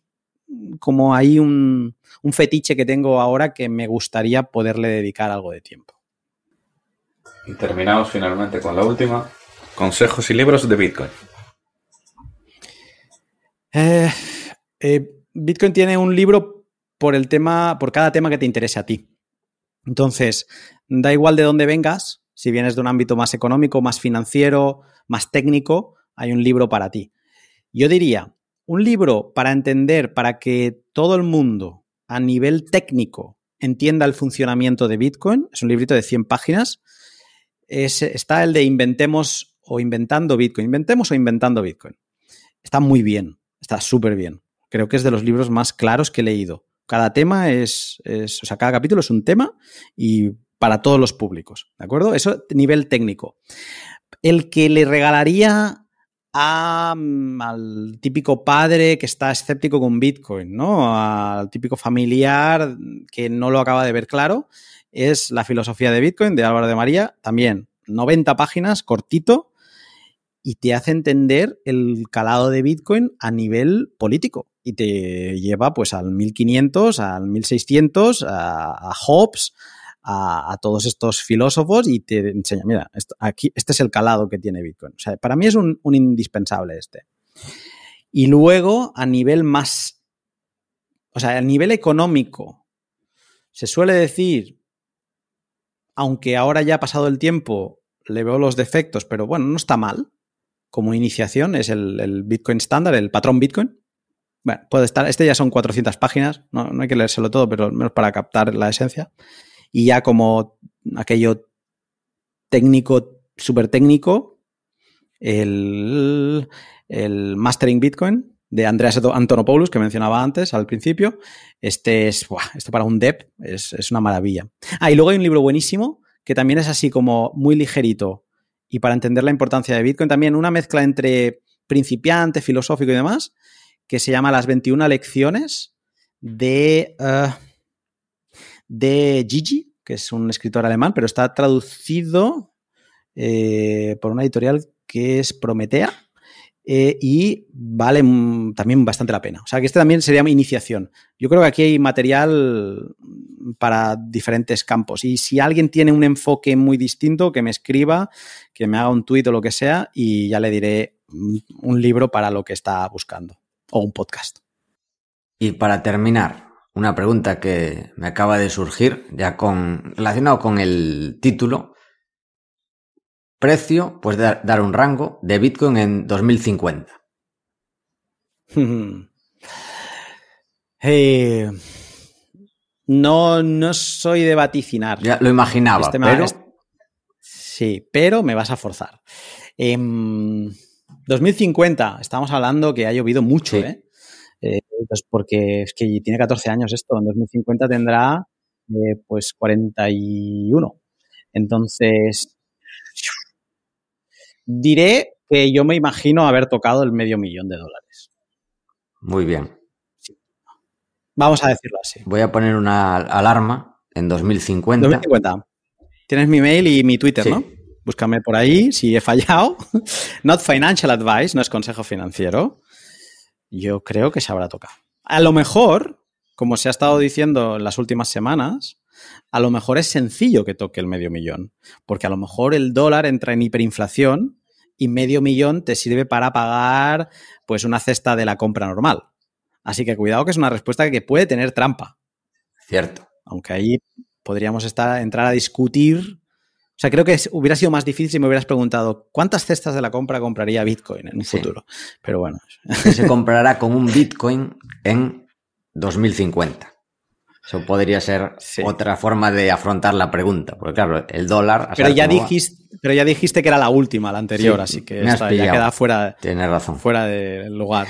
como hay un fetiche que tengo ahora que me gustaría poderle dedicar algo de tiempo. Y terminamos finalmente con la última. Consejos y libros de Bitcoin. Eh, eh, Bitcoin tiene un libro por el tema, por cada tema que te interese a ti. Entonces, da igual de dónde vengas, si vienes de un ámbito más económico, más financiero, más técnico, hay un libro para ti. Yo diría, un libro para entender, para que todo el mundo a nivel técnico entienda el funcionamiento de Bitcoin, es un librito de 100 páginas, está el de Inventemos o Inventando Bitcoin, Inventemos o Inventando Bitcoin. Está muy bien, está súper bien. Creo que es de los libros más claros que he leído. Cada tema es, es, o sea, cada capítulo es un tema y para todos los públicos, ¿de acuerdo? Eso nivel técnico. El que le regalaría a, mm, al típico padre que está escéptico con Bitcoin, ¿no? Al típico familiar que no lo acaba de ver claro, es La filosofía de Bitcoin de Álvaro de María, también 90 páginas, cortito, y te hace entender el calado de Bitcoin a nivel político y te lleva pues al 1500, al 1600, a, a Hobbes, a, todos estos filósofos y te enseña, mira, aquí, este es el calado que tiene Bitcoin. O sea, para mí es un, un indispensable este. Y luego, a nivel más, o sea, a nivel económico, se suele decir, aunque ahora ya ha pasado el tiempo, le veo los defectos, pero bueno, no está mal. Como iniciación es el, Bitcoin estándar, el patrón Bitcoin. Bueno, puede estar, este ya son 400 páginas, no, no hay que leérselo todo, pero al menos para captar la esencia y ya como aquello técnico, súper técnico, el, el, Mastering Bitcoin de Andreas Antonopoulos, que mencionaba antes al principio. Este es, buah, para un dev es, es, una maravilla. Ah, y luego hay un libro buenísimo que también es así como muy ligerito y para entender la importancia de Bitcoin también una mezcla entre principiante, filosófico y demás, que se llama Las 21 lecciones de... Uh, de Gigi, que es un escritor alemán, pero está traducido eh, por una editorial que es Prometea eh, y vale también bastante la pena. O sea que este también sería mi iniciación. Yo creo que aquí hay material para diferentes campos y si alguien tiene un enfoque muy distinto, que me escriba, que me haga un tuit o lo que sea y ya le diré un libro para lo que está buscando o un podcast. Y para terminar, una pregunta que me acaba de surgir, ya con relacionado con el título. Precio, pues dar, dar un rango de Bitcoin en 2050. (laughs) eh, no, no soy de vaticinar. Ya lo imaginaba, este pero... Sí, pero me vas a forzar. Eh, 2050, estamos hablando que ha llovido mucho, sí. ¿eh? Eh, pues porque es que tiene 14 años esto, en 2050 tendrá eh, pues 41. Entonces, diré que yo me imagino haber tocado el medio millón de dólares. Muy bien. Sí. Vamos a decirlo así. Voy a poner una alarma en 2050. 2050. Tienes mi mail y mi Twitter, sí. ¿no? Búscame por ahí si he fallado. (laughs) Not financial advice, no es consejo financiero yo creo que se habrá tocado. A lo mejor, como se ha estado diciendo en las últimas semanas, a lo mejor es sencillo que toque el medio millón, porque a lo mejor el dólar entra en hiperinflación y medio millón te sirve para pagar pues una cesta de la compra normal. Así que cuidado que es una respuesta que puede tener trampa. Cierto. Aunque ahí podríamos estar, entrar a discutir o sea, creo que es, hubiera sido más difícil si me hubieras preguntado cuántas cestas de la compra compraría Bitcoin en un sí. futuro. Pero bueno. Se comprará con un Bitcoin en 2050. Eso podría ser sí. otra forma de afrontar la pregunta. Porque claro, el dólar... Pero ya, dijiste, pero ya dijiste que era la última, la anterior, sí, así que esta ya queda fuera, Tienes razón. fuera del lugar.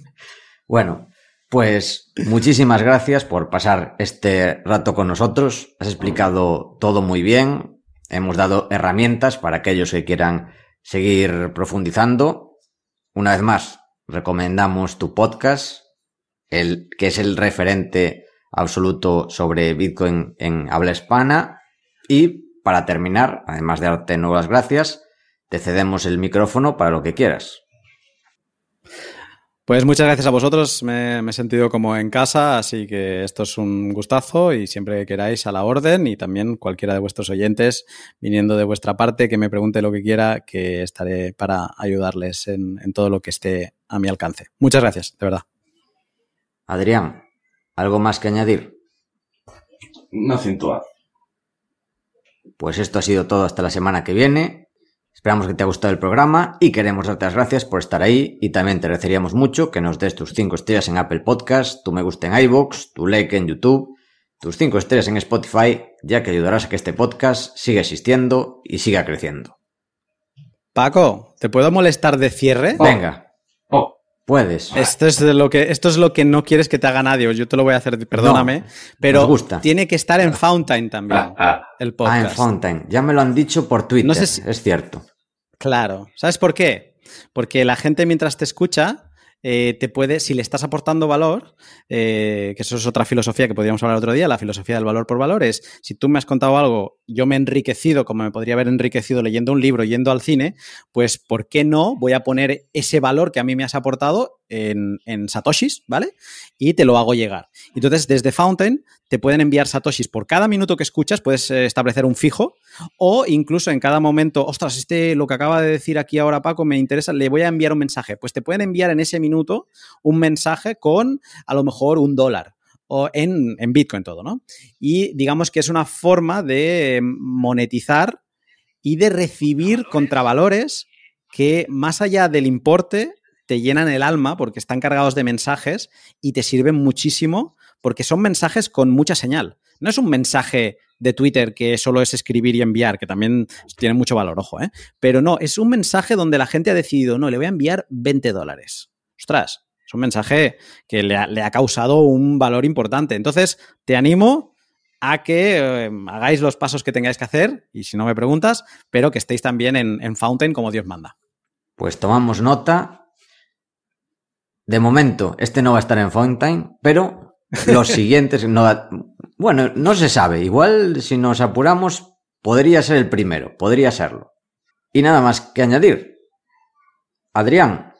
(laughs) bueno, pues muchísimas gracias por pasar este rato con nosotros. Has explicado todo muy bien Hemos dado herramientas para aquellos que quieran seguir profundizando. Una vez más, recomendamos tu podcast, el, que es el referente absoluto sobre Bitcoin en habla hispana. Y para terminar, además de darte nuevas gracias, te cedemos el micrófono para lo que quieras. Pues muchas gracias a vosotros, me, he sentido como en casa, así que esto es un gustazo y siempre que queráis a la orden y también cualquiera de vuestros oyentes viniendo de vuestra parte que me pregunte lo que quiera, que estaré para ayudarles en, en todo lo que esté a mi alcance. Muchas gracias, de verdad. Adrián, ¿algo más que añadir? No siento. Pues esto ha sido todo hasta la semana que viene. Esperamos que te haya gustado el programa y queremos darte las gracias por estar ahí y también te agradeceríamos mucho que nos des tus 5 estrellas en Apple Podcast, tu me gusta en iVoox, tu like en YouTube, tus 5 estrellas en Spotify, ya que ayudarás a que este podcast siga existiendo y siga creciendo. Paco, ¿te puedo molestar de cierre? Venga. Puedes. Esto es, lo que, esto es lo que no quieres que te haga nadie. Yo te lo voy a hacer, perdóname. pero tiene que estar en Fountain también. Ah, ah. el podcast. Ah, en Fountain. Ya me lo han dicho por Twitter. No sé si... Es cierto. Claro. ¿Sabes por qué? Porque la gente mientras te escucha eh, te puede, si le estás aportando valor, eh, que eso es otra filosofía que podríamos hablar otro día, la filosofía del valor por valor, es si tú me has contado algo, yo me he enriquecido como me podría haber enriquecido leyendo un libro, yendo al cine, pues ¿por qué no voy a poner ese valor que a mí me has aportado en, satoshis, ¿vale? Y te lo hago llegar. Entonces, desde Fountain te pueden enviar satoshis por cada minuto que escuchas, puedes eh, establecer un fijo o incluso en cada momento, ostras, este lo que acaba de decir aquí ahora Paco me interesa, le voy a enviar un mensaje. Pues te pueden enviar en ese minuto un mensaje con a lo mejor un dólar o en, en Bitcoin todo, ¿no? Y digamos que es una forma de monetizar y de recibir contravalores que más allá del importe te llenan el alma porque están cargados de mensajes y te sirven muchísimo porque son mensajes con mucha señal. No es un mensaje de Twitter que solo es escribir y enviar, que también tiene mucho valor, ojo, ¿eh? Pero no, es un mensaje donde la gente ha decidido, no, le voy a enviar 20 dólares. Ostras, es un mensaje que le ha, causado un valor importante. Entonces, te animo a que eh, hagáis los pasos que tengáis que hacer, y si no me preguntas, pero que estéis también en, en Fountain como Dios manda. Pues tomamos nota. De momento, este no va a estar en Fountain, pero los (laughs) siguientes, no, bueno, no se sabe. Igual si nos apuramos, podría ser el primero, podría serlo. Y nada más que añadir. Adrián.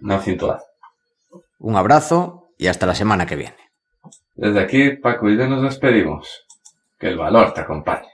No siento Un abrazo y hasta la semana que viene. Desde aquí, Paco y yo nos despedimos. Que el valor te acompañe.